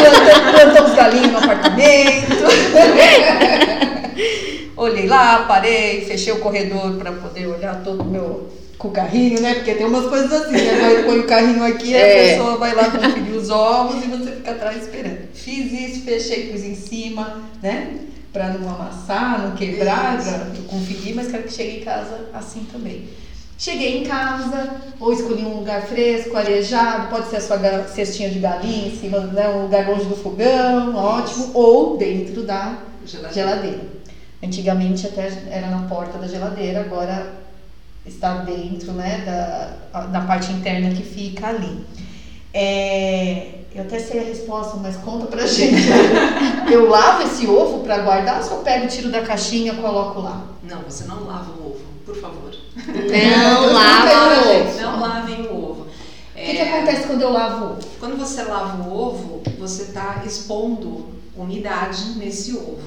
plantamos, galinha no apartamento. Olhei lá, parei, fechei o corredor para poder olhar todo o meu com o carrinho, né? Porque tem umas coisas assim, né? Põe o carrinho aqui, É. a pessoa vai lá conferir os ovos e você fica atrás esperando. Fiz isso, fechei, pus em cima, né? Pra não amassar, não quebrar, eu conferir, mas quero que chegue em casa assim também. Cheguei em casa, ou escolhi um lugar fresco, arejado, pode ser a sua cestinha de galinha em cima, né? Um lugar longe do fogão, ótimo, ou dentro da Geladeira. geladeira. Antigamente até era na porta da geladeira, agora está dentro, né, da, da parte interna que fica ali. É, eu até sei a resposta, mas conta pra gente. eu lavo esse ovo para guardar ou só pego, tiro da caixinha, coloco lá? Não, você não lava o ovo, por favor. Não Eu lava não o ovo. Não lavem o ovo. O É, que, que acontece quando eu lavo o ovo? Quando você lava o ovo, você está expondo umidade nesse ovo.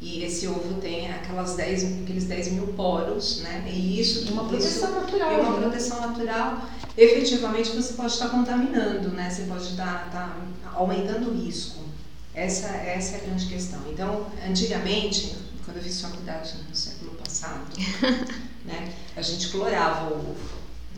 E esse ovo tem aquelas 10, aqueles 10 mil poros, né? E isso Uma isso proteção natural. é uma né? proteção natural. Efetivamente, você pode estar contaminando, né? Você pode estar, estar aumentando o risco. Essa, essa é a grande questão. Então, antigamente, quando eu fiz faculdade no século passado, né? A gente clorava o ovo,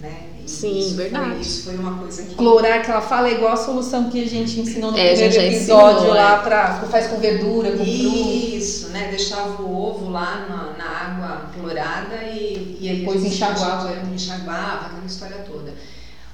né? E Sim, isso verdade. Foi, isso foi uma coisa que Clorar que ela fala é igual a solução que a gente ensinou no É, primeiro já episódio ensinou, lá é. pra faz com verdura, com fruta. Isso, né? Deixava o ovo lá na, na água clorada e, e aí Depois a gente enxaguava. enxaguava, aquela história toda.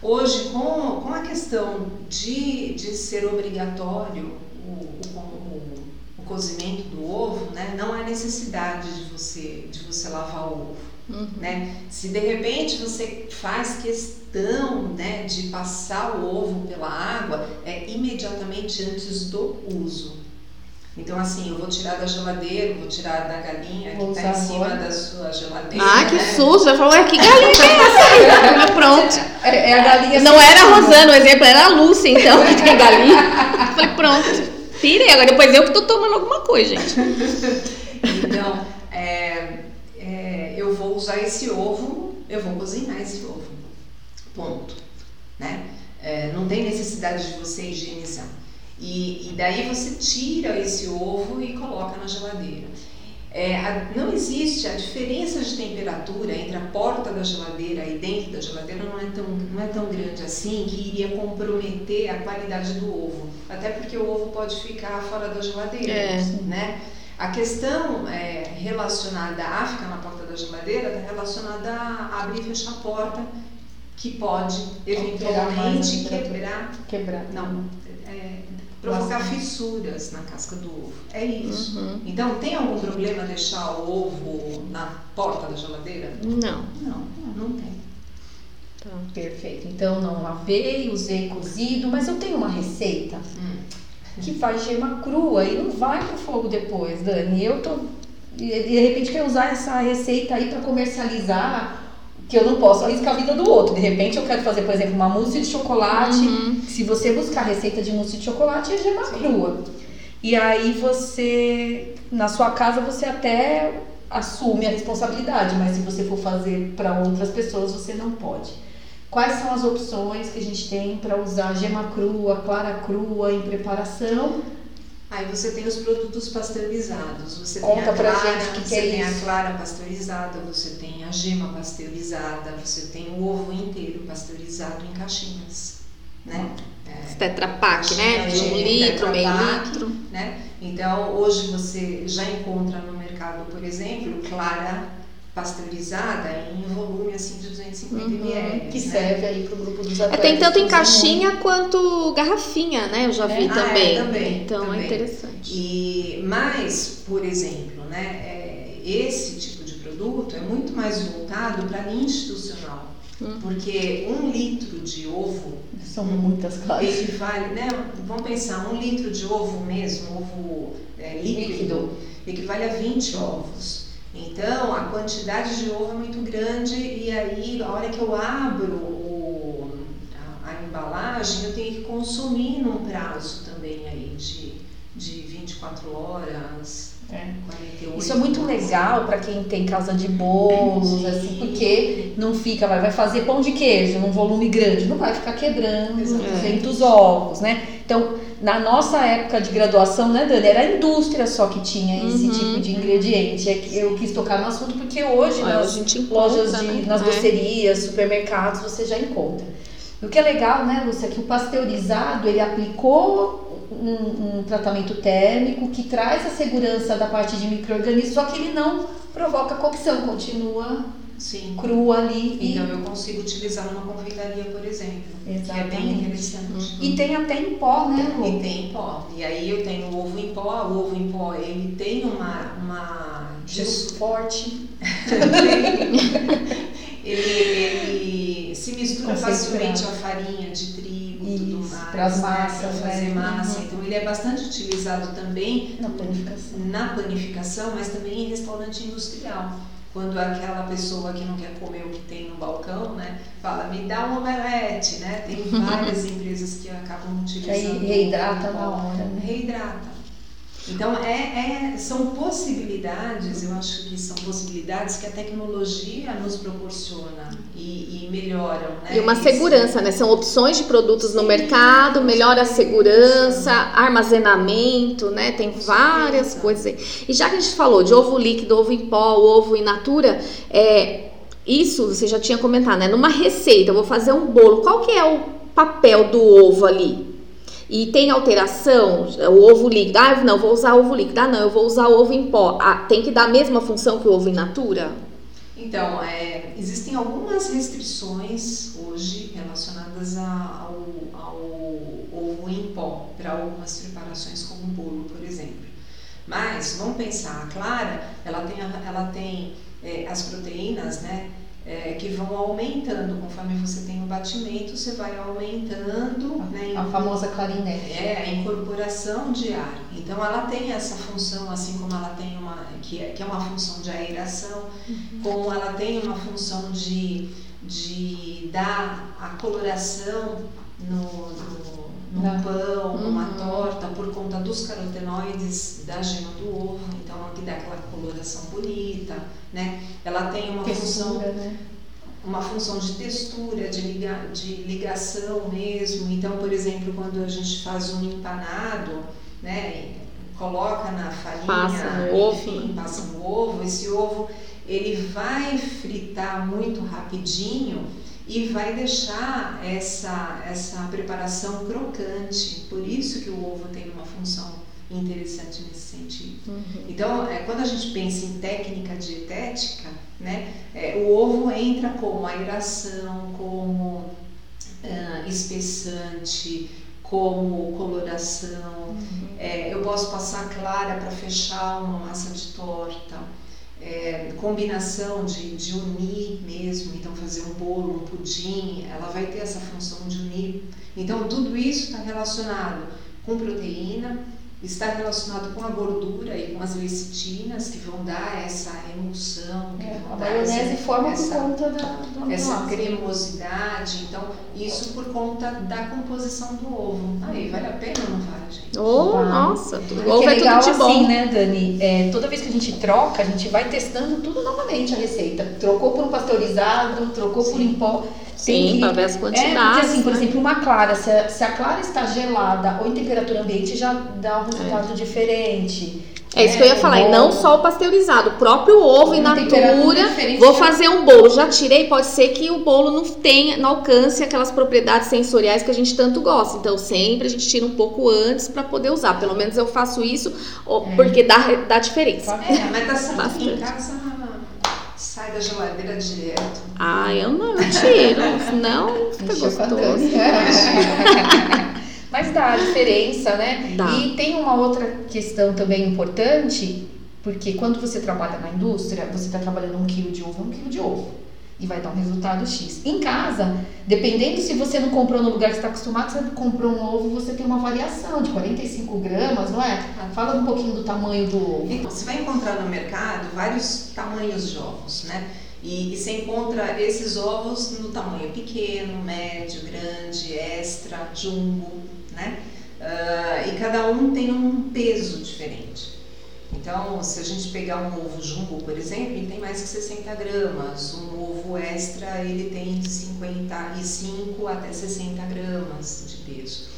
Hoje, com, com a questão de, de ser obrigatório o, o, o, o cozimento do ovo, né? Não há necessidade de você, de você lavar o ovo. Uhum. Né? Se de repente você faz questão né, de passar o ovo pela água, é imediatamente antes do uso. Então, assim, eu vou tirar da geladeira, vou tirar da galinha Vou que está em cima da sua geladeira. Ah, que né? susto! Falou, "Ué, que galinha que é essa aí? Mas Pronto. É, é a galinha Não era a. Rosana, o exemplo era a Lúcia, então, que tem galinha. Falei, pronto. Pirei, agora depois eu que tô tomando alguma coisa, gente. Então, é, eu vou usar esse ovo, eu vou cozinhar esse ovo. Ponto. Né? É, não tem necessidade de você higienizar. E, e daí você tira esse ovo e coloca na geladeira. É, a- não existe a diferença de temperatura entre a porta da geladeira e dentro da geladeira não é tão, não é tão grande assim que iria comprometer a qualidade do ovo. Até porque o ovo pode ficar fora da geladeira, É. né? A questão é, relacionada a ficar na porta da geladeira está relacionada a abrir e fechar a porta, que pode eventualmente quebrar Quebrar. não, é, provocar Bastante. fissuras na casca do ovo. É isso. Uhum. Então, tem algum problema deixar o ovo na porta da geladeira? Não. Não, não tem. Tá. Perfeito. Então não lavei, usei cozido, mas eu tenho uma receita Hum. Que faz gema crua e não vai pro fogo depois, Dani. Eu tô de repente quero usar essa receita aí para comercializar, que eu não posso arriscar a vida do outro. De repente eu quero fazer, por exemplo, uma mousse de chocolate. Uhum. Se você buscar receita de mousse de chocolate, é gema Sim. crua. E aí você, na sua casa, você até assume a responsabilidade, mas se você for fazer para outras pessoas, você não pode. Quais são as opções que a gente tem para usar gema crua, clara crua em preparação? Aí você tem os produtos pasteurizados. Você Conta tem a pra clara, gente o que que você é tem a isso. clara pasteurizada, você tem a gema pasteurizada, você tem o ovo inteiro pasteurizado em caixinhas, né? Esse Tetra Pak, né? De um litro, meio litro. né? Então, hoje você já encontra no mercado, por exemplo, clara pasteurizada em volume assim de 250 Uhum, ml. Que né? serve aí pro grupo dos É, atletas. tem tanto em caixinha quanto garrafinha, né? Eu já vi É? Ah, também. é, também, Então é também. interessante. E, mas, por exemplo, né, é, esse tipo de produto é muito mais voltado para institucional. Hum. Porque um litro de ovo. São muitas classes. equivale, né? Vamos pensar, um litro de ovo mesmo, ovo é, líquido, Líquido. equivale a 20 ovos. Então, a quantidade de ovo é muito grande e aí, a hora que eu abro o- a, a embalagem, eu tenho que consumir num prazo também aí de, de 24 horas, É. 48 Isso é muito horas. legal para quem tem casa de bolos, Sim. assim, porque não fica, vai, vai fazer pão de queijo num volume grande, não vai ficar quebrando Exatamente. 200 ovos, né? Então, Na nossa época de graduação, né, Dani? Era a indústria só que tinha esse Uhum. tipo de ingrediente. É que Eu quis tocar no assunto porque hoje Olha, nas encontra, lojas, de, né? nas É. docerias, supermercados, você já encontra. O que é legal, né, Lúcia, é que o pasteurizado, ele aplicou um, um tratamento térmico que traz a segurança da parte de micro-organismos, só que ele não provoca cocção, continua Sim. cru ali. e- Então eu consigo utilizar numa confeitaria, por exemplo. Que é bem Exatamente. interessante. E tem até em pó, né, E Lu? tem em pó. E aí eu tenho o ovo em pó. O ovo em pó, ele tem uma... uma Cheiro forte. ele, ele se mistura facilmente a farinha de trigo e tudo Isso, mais. né, massas, pra né? fazer massa. Uhum. Então ele é bastante utilizado também Na panificação. na panificação, mas também em restaurante industrial. Quando aquela pessoa que não quer comer o que tem no balcão, né, fala, me dá um omelete, né? Tem várias empresas que acabam Que utilizando. reidrata o na hora, né? Reidrata. Então, é, é- são possibilidades, eu acho que são possibilidades que a tecnologia nos proporciona e, e melhoram. Né? E uma segurança, né? São opções de produtos no Sim, mercado, com melhora a segurança, armazenamento, né? Tem várias certeza. coisas aí. E já que a gente falou de ovo líquido, ovo em pó, ovo in natura, é, isso você já tinha comentado, né? Numa receita, eu vou fazer um bolo, qual que é o papel do ovo ali? E tem alteração, o ovo líquido, ah, não, vou usar ovo líquido, ah, não, eu vou usar o ovo em pó. Ah, tem que dar a mesma função que o ovo in natura? Então, é, existem algumas restrições hoje relacionadas a- ao, ao ovo em pó, para algumas preparações como bolo, por exemplo. Mas, vamos pensar, a clara, ela tem, ela tem é, as proteínas, né? É, que vão aumentando, conforme você tem o batimento, você vai aumentando, né? A famosa clarinete. É, a incorporação de ar. Então ela tem essa função, assim como ela tem uma, que é, que é uma função de aeração, como ela tem uma função de, de dar a coloração no, no, no Na- pão, numa Uhum. torta, por conta dos carotenoides da gema do ovo, então que dá aquela coloração bonita, né? Ela tem uma função Textura, né? uma função de textura, de, liga, de ligação mesmo. Então, por exemplo, quando a gente faz um empanado, né, coloca na farinha, Passa no ovo, enfim, passa no ovo, esse ovo ele vai fritar muito rapidinho e vai deixar essa, essa preparação crocante. Por isso que o ovo tem uma função interessante nesse sentido. Então, é, quando a gente pensa em técnica dietética, né, é, o ovo entra como aeração, como ah, espessante, como coloração. É, eu posso passar clara para fechar uma massa de torta. É, combinação de, de unir mesmo, então fazer um bolo, um pudim, ela vai ter essa função de unir. Então tudo isso está relacionado com proteína, está relacionado com a gordura e com as lecitinas que vão dar essa emulsão, que É, vão a dar maionese essa, forma por essa, conta da, da essa massa. cremosidade. Então, isso por conta da composição do ovo. Aí, vale a pena ou não vale, gente? Oh, nossa, O tudo, que ovo é é legal tudo de bom. assim, né, Dani? É, toda vez que a gente troca, a gente vai testando tudo novamente a receita. Trocou por um pasteurizado, trocou por Sim. em pó. Tem Sim, para ver as É, quantidades. porque assim, por né? exemplo, uma clara, se a, se a clara está gelada ou em temperatura ambiente, já dá um resultado diferente. É isso que eu ia falar, e não só o pasteurizado, o próprio ovo temperatura natura. Vou fazer um bolo, já tirei, pode ser que o bolo não tenha, não alcance aquelas propriedades sensoriais que a gente tanto gosta. Então, sempre a gente tira um pouco antes para poder usar. Pelo menos eu faço isso, É. porque dá, dá diferença. É, mas tá que em casa sai da geladeira direto. Ah, eu não, eu tiro, senão fica gostoso. Mas dá a diferença, né? Dá. E tem uma outra questão também importante, porque quando você trabalha na indústria, você está trabalhando um quilo de ovo, é um quilo de ovo. E vai dar um resultado X. Em casa, dependendo se você não comprou no lugar que está acostumado, você comprou um ovo, você tem uma variação de 45 gramas, não é? Fala um pouquinho do tamanho do ovo. Então, você vai encontrar no mercado vários tamanhos de ovos, né? E, e você encontra esses ovos no tamanho pequeno, médio, grande, extra, jumbo, né? Ah, e cada um tem um peso diferente. Então, se a gente pegar um ovo jumbo, por exemplo, ele tem mais que 60 gramas. Um ovo extra, ele tem de 55 até 60 gramas de peso.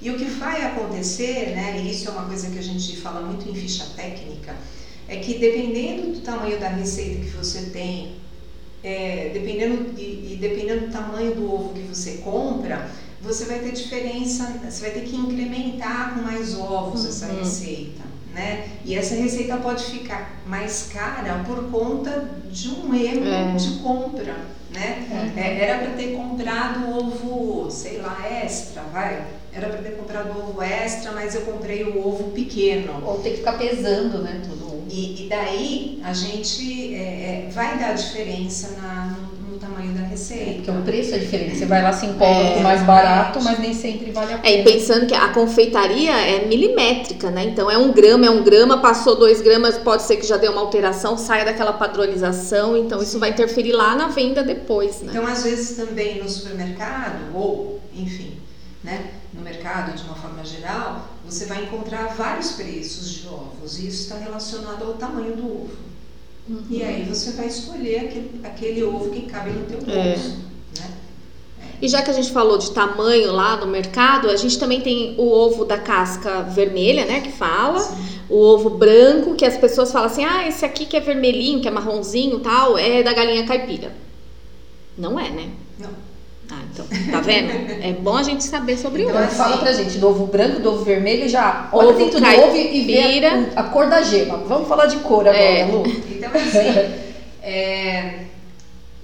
E o que vai acontecer, né, e isso é uma coisa que a gente fala muito em ficha técnica, é que dependendo do tamanho da receita que você tem, é, dependendo e, e, dependendo do tamanho do ovo que você compra, você vai ter diferença, você vai ter que incrementar com mais ovos uhum. essa receita. Né? E essa receita pode ficar mais cara por conta de um erro é. de compra. Né? É. É, era para ter comprado ovo, sei lá, extra, vai. Era para ter comprado ovo extra, mas eu comprei o ovo pequeno. Ou ter que ficar pesando, né? Tudo e, e daí a gente é, é, vai dar diferença na, no, no, tamanho da receita. É, porque o preço é diferente. Você vai lá se empolga é, com mais barato, mas nem sempre vale a pena. É, e pensando que a confeitaria é milimétrica, né? Então é um grama, é um grama, passou dois gramas, pode ser que já deu uma alteração, saia daquela padronização, então isso vai interferir lá na venda depois, né? Então, às vezes também no supermercado, ou enfim, né? no mercado de uma forma geral, você vai encontrar vários preços de ovos e isso está relacionado ao tamanho do ovo. Uhum. E aí você vai escolher aquele, aquele ovo que cabe no teu é. bolso. É. Né? E já que a gente falou de tamanho lá no mercado, a gente também tem o ovo da casca vermelha, né, que fala, Sim. o ovo branco, que as pessoas falam assim, ah, esse aqui que é vermelhinho, que é marronzinho tal, é da galinha caipira. Não é, né? Não. Ah, então, tá vendo? É bom a gente saber sobre então, ovo. Então, fala pra gente do ovo branco, do ovo vermelho, já olha ovo dentro do ovo e vê a, a, cor da gema. Vamos falar de cor agora, é. Lu. Então, assim, é,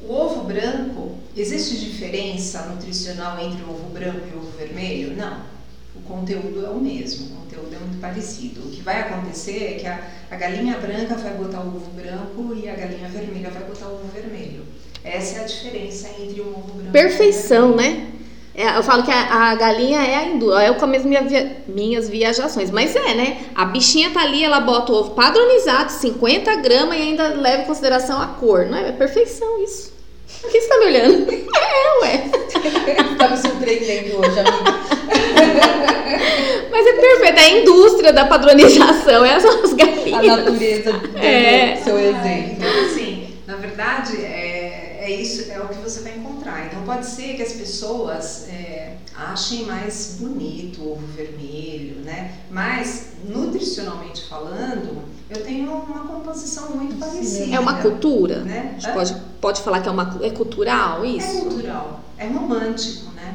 o ovo branco, existe diferença nutricional entre o ovo branco e o ovo vermelho? Não. O conteúdo é o mesmo, o conteúdo é muito parecido. O que vai acontecer é que a, a galinha branca vai botar o ovo branco e a galinha vermelha vai botar o ovo vermelho. Essa é a diferença entre o ovo branco Perfeição, né? É, eu falo que a, a, galinha é a hindu, é com as minha via, minhas viajações, mas é, né? A bichinha tá ali, ela bota o ovo padronizado, 50 gramas e ainda leva em consideração a cor, não é? É perfeição isso. Por que você tá me olhando? É, ué. tá me surpreendendo hoje, amiga. Mas é perfeito, é a indústria da padronização, essas são as galinhas. A natureza do é. seu exemplo. Então, assim, na verdade, é é isso, é o que você vai encontrar. Então pode ser que as pessoas é, achem mais bonito o ovo vermelho, né? Mas nutricionalmente falando, eu tenho uma composição muito parecida. É uma cultura, né? A gente pode, pode falar que é uma é cultural isso? É cultural, é romântico, né?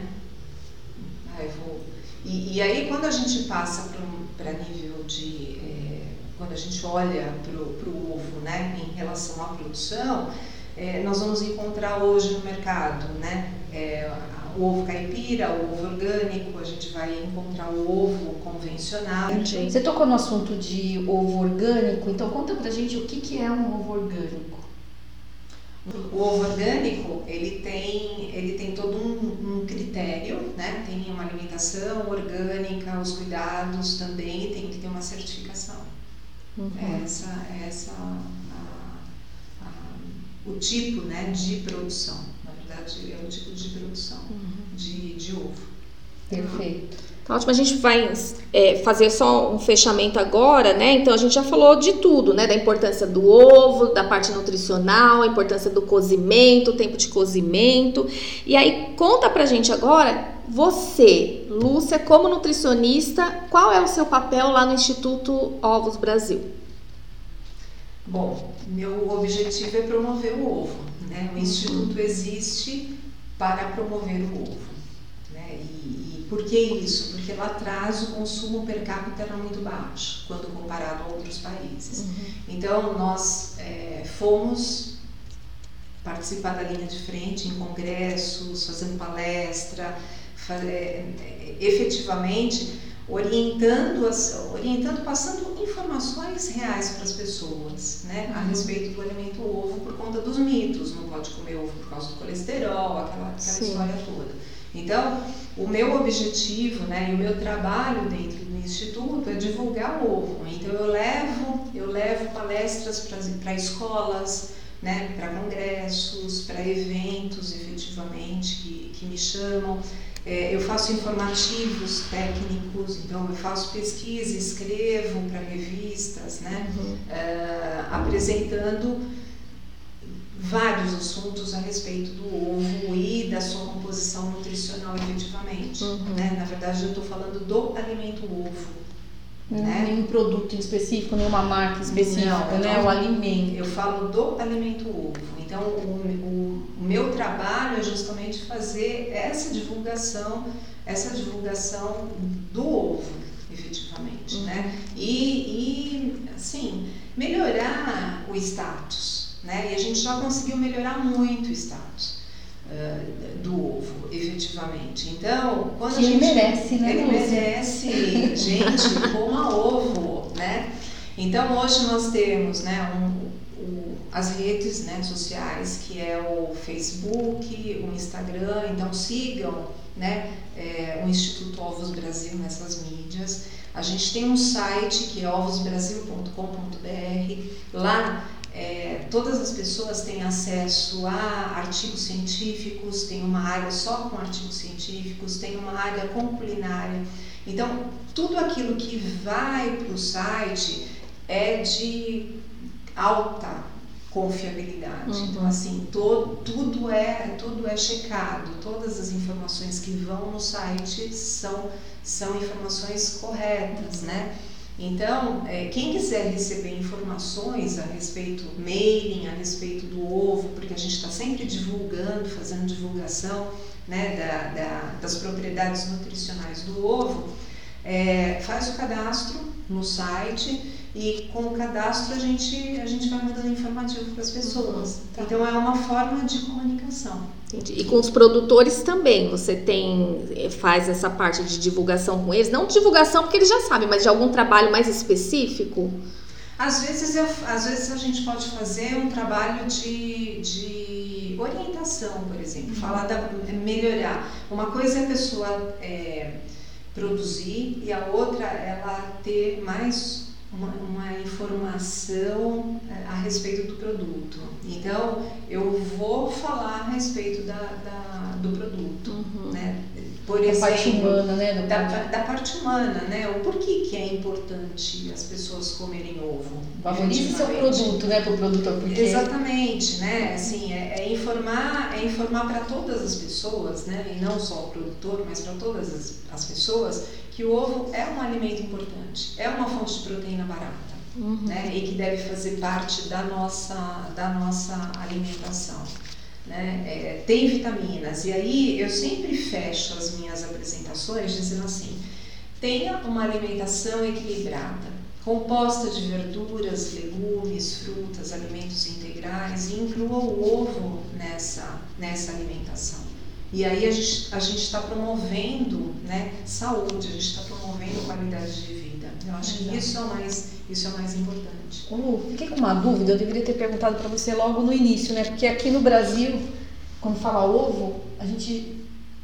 Aí vou, e, e, aí quando a gente passa para nível de é, quando a gente olha para o ovo, né, em relação à produção, é, nós vamos encontrar hoje no mercado, né? É, o ovo caipira, o ovo orgânico, a gente vai encontrar o ovo convencional. Você tocou no assunto de ovo orgânico, então conta pra gente o que, que é um ovo orgânico. O ovo orgânico, ele tem, ele tem todo um, um, critério, né? Tem uma alimentação orgânica, os cuidados também, tem que ter uma certificação. Uhum. Essa, essa o tipo né, de produção. Na verdade, é o tipo de produção uhum. de, de ovo. Perfeito. Tá ótimo, a gente vai é, fazer só um fechamento agora, né? Então a gente já falou de tudo, né? Da importância do ovo, da parte nutricional, a importância do cozimento, o tempo de cozimento. E aí conta pra gente agora, você, Lúcia, como nutricionista, qual é o seu papel lá no Instituto Ovos Brasil? Bom, meu objetivo é promover o ovo. Né? O Instituto existe para promover o ovo. Né? E, e por que isso? Porque lá atrás o consumo per capita era muito baixo, quando comparado a outros países. Uhum. Então, nós é, fomos participar da linha de frente em congressos, fazendo palestra, é, efetivamente orientando, as, orientando, passando informações reais para as pessoas, né, a uhum. respeito do alimento ovo por conta dos mitos, não pode comer ovo por causa do colesterol, aquela, aquela história toda. Então, o meu objetivo, né, e o meu trabalho dentro do instituto é divulgar o ovo. Então, eu levo, eu levo palestras para escolas, né, para congressos, para eventos, efetivamente, que, que me chamam. É, eu faço informativos técnicos, então eu faço pesquisa, escrevo para revistas, né? Uhum. É, apresentando vários assuntos a respeito do ovo e da sua composição nutricional efetivamente. Uhum. Né? Na verdade, eu estou falando do alimento ovo. Não Né? Nenhum produto em específico, nenhuma marca específica, Não, né? O alimento. Eu falo do alimento ovo. Então, o, o- o meu trabalho é justamente fazer essa divulgação, essa divulgação do ovo, efetivamente, Uhum. né? E, e, assim, melhorar o status, né? E a gente já conseguiu melhorar muito o status ah, do ovo, efetivamente. Então, quando Que a ele gente... merece, né, Ele merece, gente, coma ovo, né? Então hoje nós temos né, um, o- as redes né, sociais, que é o Facebook, o Instagram, então sigam né, é, o Instituto Ovos Brasil nessas mídias. A gente tem um site que é ovosbrasil.com.br. Lá é, todas as pessoas têm acesso a artigos científicos, tem uma área só com artigos científicos, tem uma área com culinária. Então, tudo aquilo que vai para o site é de alta confiabilidade. Uhum. Então, assim, todo, tudo, é, tudo é checado, todas as informações que vão no site são, são informações corretas, né? Então, é, quem quiser receber informações a respeito, mailing a respeito do ovo, porque a gente está sempre divulgando, fazendo divulgação né, da, da- das propriedades nutricionais do ovo, é, faz o cadastro no site e com o cadastro a gente, a gente vai mandando informativo para as pessoas. Tá. Então, é uma forma de comunicação. Entendi. E com os produtores também, você tem eh, faz essa parte de divulgação com eles, não divulgação porque eles já sabem, mas de algum trabalho mais específico? Às vezes, eu- às vezes a gente pode fazer um trabalho de, de orientação, por exemplo, falar da melhorar. Uma coisa é a pessoa é, produzir e a outra ela ter mais uma, uma informação é, a respeito do produto. Então, eu vou falar a respeito da, da- do produto, né? Por A exemplo, parte humana, né? Da, da parte humana, né? O porquê que é importante as pessoas comerem ovo. Valorize seu efetivamente. produto, né? Pro produtor, porque Exatamente, né? Assim, é, é informar, é informar para todas as pessoas, né? E não só o produtor, mas para todas as, as pessoas que o ovo é um alimento importante, é uma fonte de proteína barata, né? E que deve fazer parte da nossa, da nossa alimentação. Né? É, tem vitaminas. E aí eu sempre fecho as minhas apresentações dizendo assim: tenha uma alimentação equilibrada, composta de verduras, legumes, frutas, alimentos integrais e inclua o ovo nessa, nessa alimentação. E aí a gente a está promovendo né, saúde, a gente está promovendo qualidade de vida. Eu acho que Exato. isso é o mais, isso é o mais importante. Lu, fiquei com uma dúvida, eu deveria ter perguntado para você logo no início, né? Porque aqui no Brasil, quando fala ovo, a gente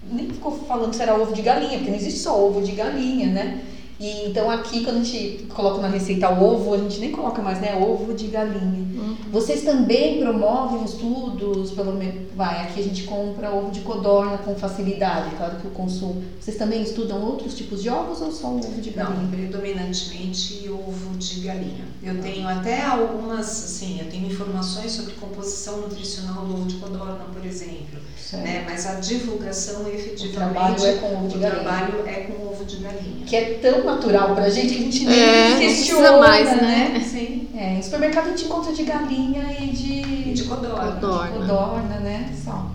nem ficou falando se era ovo de galinha, porque não existe só ovo de galinha, né? E então aqui, quando a gente coloca na receita ovo, a gente nem coloca mais, né? Ovo de galinha. Vocês também promovem estudos, pelo menos, vai, aqui a gente compra ovo de codorna com facilidade, claro que o consumo. Vocês também estudam outros tipos de ovos ou só o ovo de Não, galinha? predominantemente ovo de galinha. Eu tenho até algumas, assim, eu tenho informações sobre composição nutricional do ovo de codorna, por exemplo, Certo. né? Mas a divulgação efetivamente, trabalho é com ovo de o galinha. trabalho é com ovo de galinha. Que é tão natural pra gente que a gente nem É, questiona, mais, né? né? Sim, É, em supermercado a gente encontra de galinha e de, de codorna. Codorna. codorna, né? Só.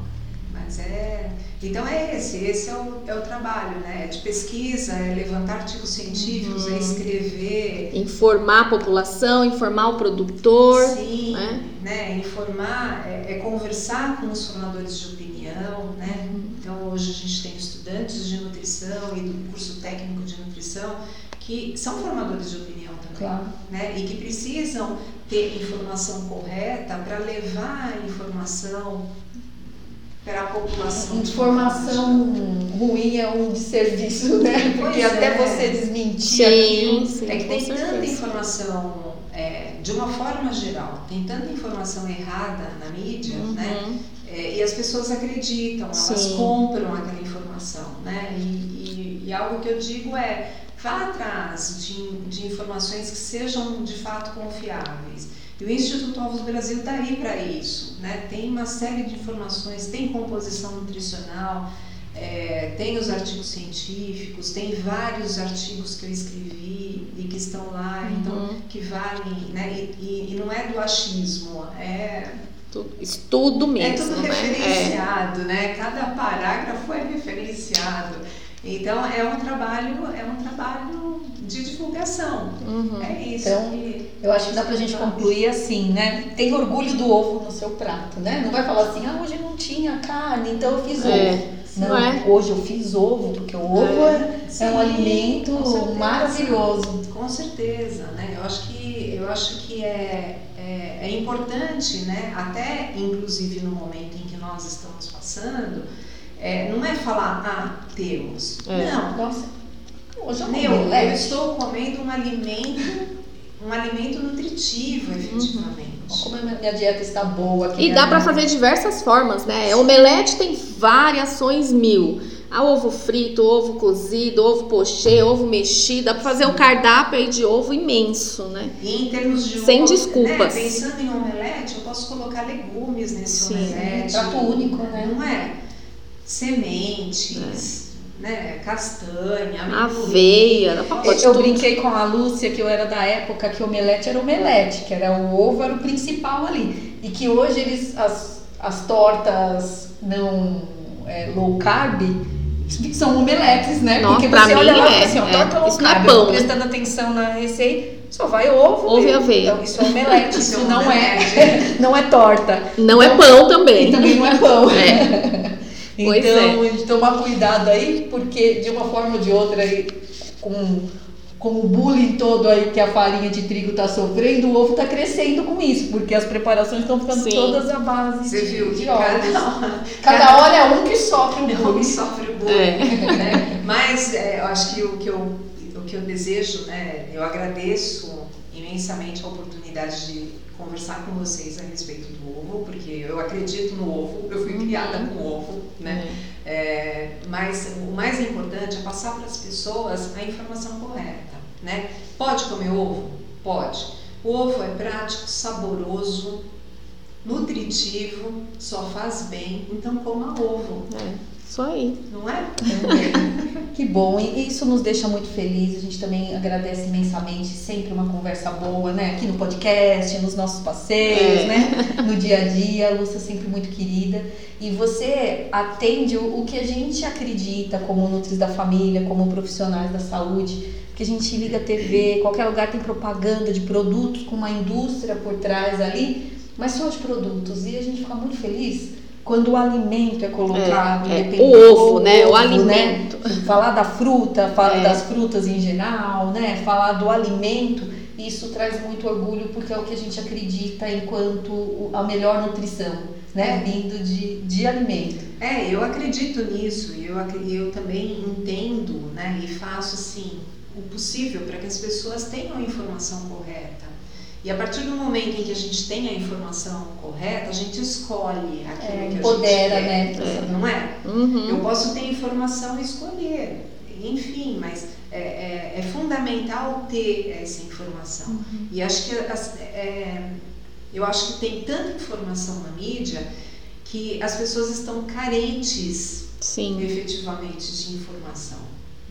Mas é. Então é esse, esse é o, é o trabalho, né? É de pesquisa, é levantar artigos científicos, Uhum. é escrever. Informar a população, informar o produtor. Sim, né? né? Informar, é, é conversar com os formadores de opinião, né? Uhum. Então hoje a gente tem estudantes de nutrição e do curso técnico de nutrição que são formadores de opinião também, Claro. né? E que precisam ter informação correta para levar a informação para a população. Informação ruim é um desserviço, né? Porque Pois até é. você desmentir Sim, aquilo. sim, É que tem tanta certeza. informação, é, de uma forma geral, tem tanta informação errada na mídia, né? Uhum. É, e as pessoas acreditam, elas Sim. compram aquela informação, né? E, e- e algo que eu digo é, vá atrás de, de informações que sejam de fato confiáveis. E o Instituto Ovos Brasil está aí para isso, né? Tem uma série de informações, tem composição nutricional, é, tem os artigos científicos, tem vários artigos que eu escrevi e que estão lá, então, uhum. então que valem, né? E, e, e, não é do achismo, é estudo mesmo. É tudo né? referenciado, é. né? Cada parágrafo é referenciado. Então é um trabalho, é um trabalho de divulgação. Uhum. É isso. Então, que, eu acho que dá pra gente concluir assim, né? Tem orgulho do ovo no seu prato, né? Não vai falar assim, ah, hoje não tinha carne, então eu fiz é. ovo. Não, é? hoje eu fiz ovo, porque o ovo é, é, é um alimento maravilhoso. Com certeza, né? Eu acho que, eu acho que é, é, é importante, né? Até inclusive no momento em que nós estamos passando, é, não é falar, ah, temos. É. Não. Nossa, hoje eu, Meu, eu estou comendo um alimento, um alimento nutritivo, efetivamente. Uhum. Como a minha dieta está boa. E dá para fazer diversas formas, né? O omelete tem variações mil. A ovo frito, ovo cozido, ovo pochê, ovo mexido, dá para fazer um cardápio aí de ovo imenso, né? E em termos de Sem ovo, desculpas. Né? Pensando em omelete, eu posso colocar legumes nesse Sim. omelete. Prato único, né? Não é? Sementes, é. né, castanha, aveia, eu, eu brinquei com a Lúcia que eu era da época que o omelete era omelete, que era o ovo era o principal ali e que hoje eles as, as tortas não é, low carb são omeletes, né? Nossa, Porque você olha lá é, assim, ó, é, torta low é carb, é prestando atenção na receita, só vai ovo, ovo e aveia. Então, isso é omelete, isso não é, não é torta. Não então, é pão também. E também não é pão. É. Então, é. a gente tomar cuidado aí, porque de uma forma ou de outra, aí, com, com o bullying todo aí que a farinha de trigo está sofrendo, o ovo está crescendo com isso, porque as preparações estão ficando Sim. todas à base Você de, viu, de ovos. Cada, cada hora é um que sofre o bullying. Um que sofre o bullying. É. Né? Mas é, eu acho que o que eu, o que eu desejo, né, eu agradeço imensamente a oportunidade de conversar com vocês a respeito do ovo, porque eu acredito no ovo, eu fui uhum. criada com ovo, né? É. É, mas o mais importante é passar para as pessoas a informação correta, né? Pode comer ovo? Pode. O ovo é prático, saboroso, nutritivo, só faz bem, então coma ovo. É. Isso aí. Não é? que bom. E isso nos deixa muito felizes. A gente também agradece imensamente. Sempre uma conversa boa, né? Aqui no podcast, nos nossos passeios, é. né? No dia a dia. A Lúcia é sempre muito querida. E você atende o, o que a gente acredita como Nutris da Família, como profissionais da saúde. Que a gente liga a TV, qualquer lugar tem propaganda de produtos com uma indústria por trás ali, mas só de produtos. E a gente fica muito feliz quando o alimento é colocado, é, é. o ovo, né? O né? alimento. Né? Falar da fruta, falar é. das frutas em geral, né? Falar do alimento, isso traz muito orgulho porque é o que a gente acredita enquanto a melhor nutrição, né? É. Vindo de, de alimento. É, eu acredito nisso e eu, eu também entendo, né? E faço assim o possível para que as pessoas tenham a informação correta. E a partir do momento em que a gente tem a informação correta, a gente escolhe aquilo é, que empodera, a gente quer, né? não é? Uhum. Eu posso ter informação e escolher, enfim, mas é, é, é fundamental ter essa informação. Uhum. E acho que é, eu acho que tem tanta informação na mídia que as pessoas estão carentes, Sim. efetivamente, de informação,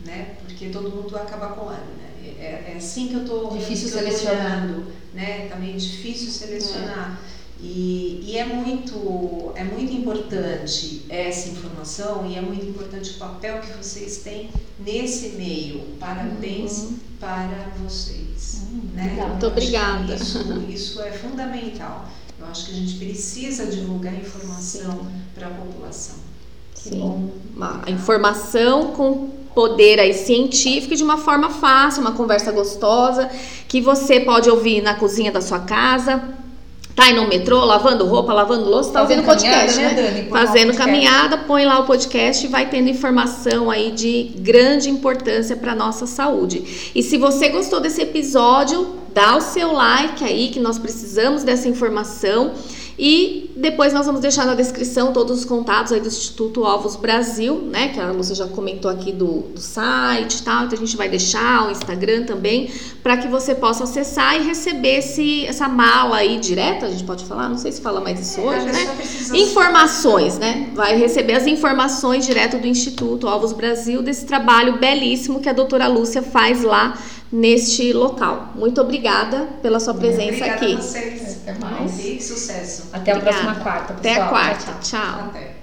né? Porque todo mundo acaba com né? É, é assim que eu estou difícil selecionando né? Tá meio difícil selecionar. É. E, e, é muito é muito importante essa informação e é muito importante o papel que vocês têm nesse meio. Parabéns uhum. para vocês. Uhum. Né? Muito obrigada. Isso, isso é fundamental. Eu acho que a gente precisa divulgar informação para a população. Sim. Uma, a informação com poder aí científico de uma forma fácil, uma conversa gostosa, que você pode ouvir na cozinha da sua casa, tá aí no metrô, lavando roupa, lavando louça, tá ouvindo podcast, né? né? Dani, Fazendo caminhada, põe lá o podcast e vai tendo informação aí de grande importância para nossa saúde. E se você gostou desse episódio, dá o seu like aí que nós precisamos dessa informação e depois nós vamos deixar na descrição todos os contatos aí do Instituto Ovos Brasil, né? Que a Lúcia já comentou aqui do, do site e tal. Então a gente vai deixar o Instagram também para que você possa acessar e receber esse, essa mala aí direta, a gente pode falar, não sei se fala mais isso hoje, né? Informações, né? Vai receber as informações direto do Instituto Ovos Brasil desse trabalho belíssimo que a doutora Lúcia faz lá neste local. Muito obrigada pela sua presença obrigada aqui. A vocês. Até mais. E sucesso. Até Obrigada. a próxima quarta, Até pessoal. a quarta. Tchau, tchau. tchau. Até.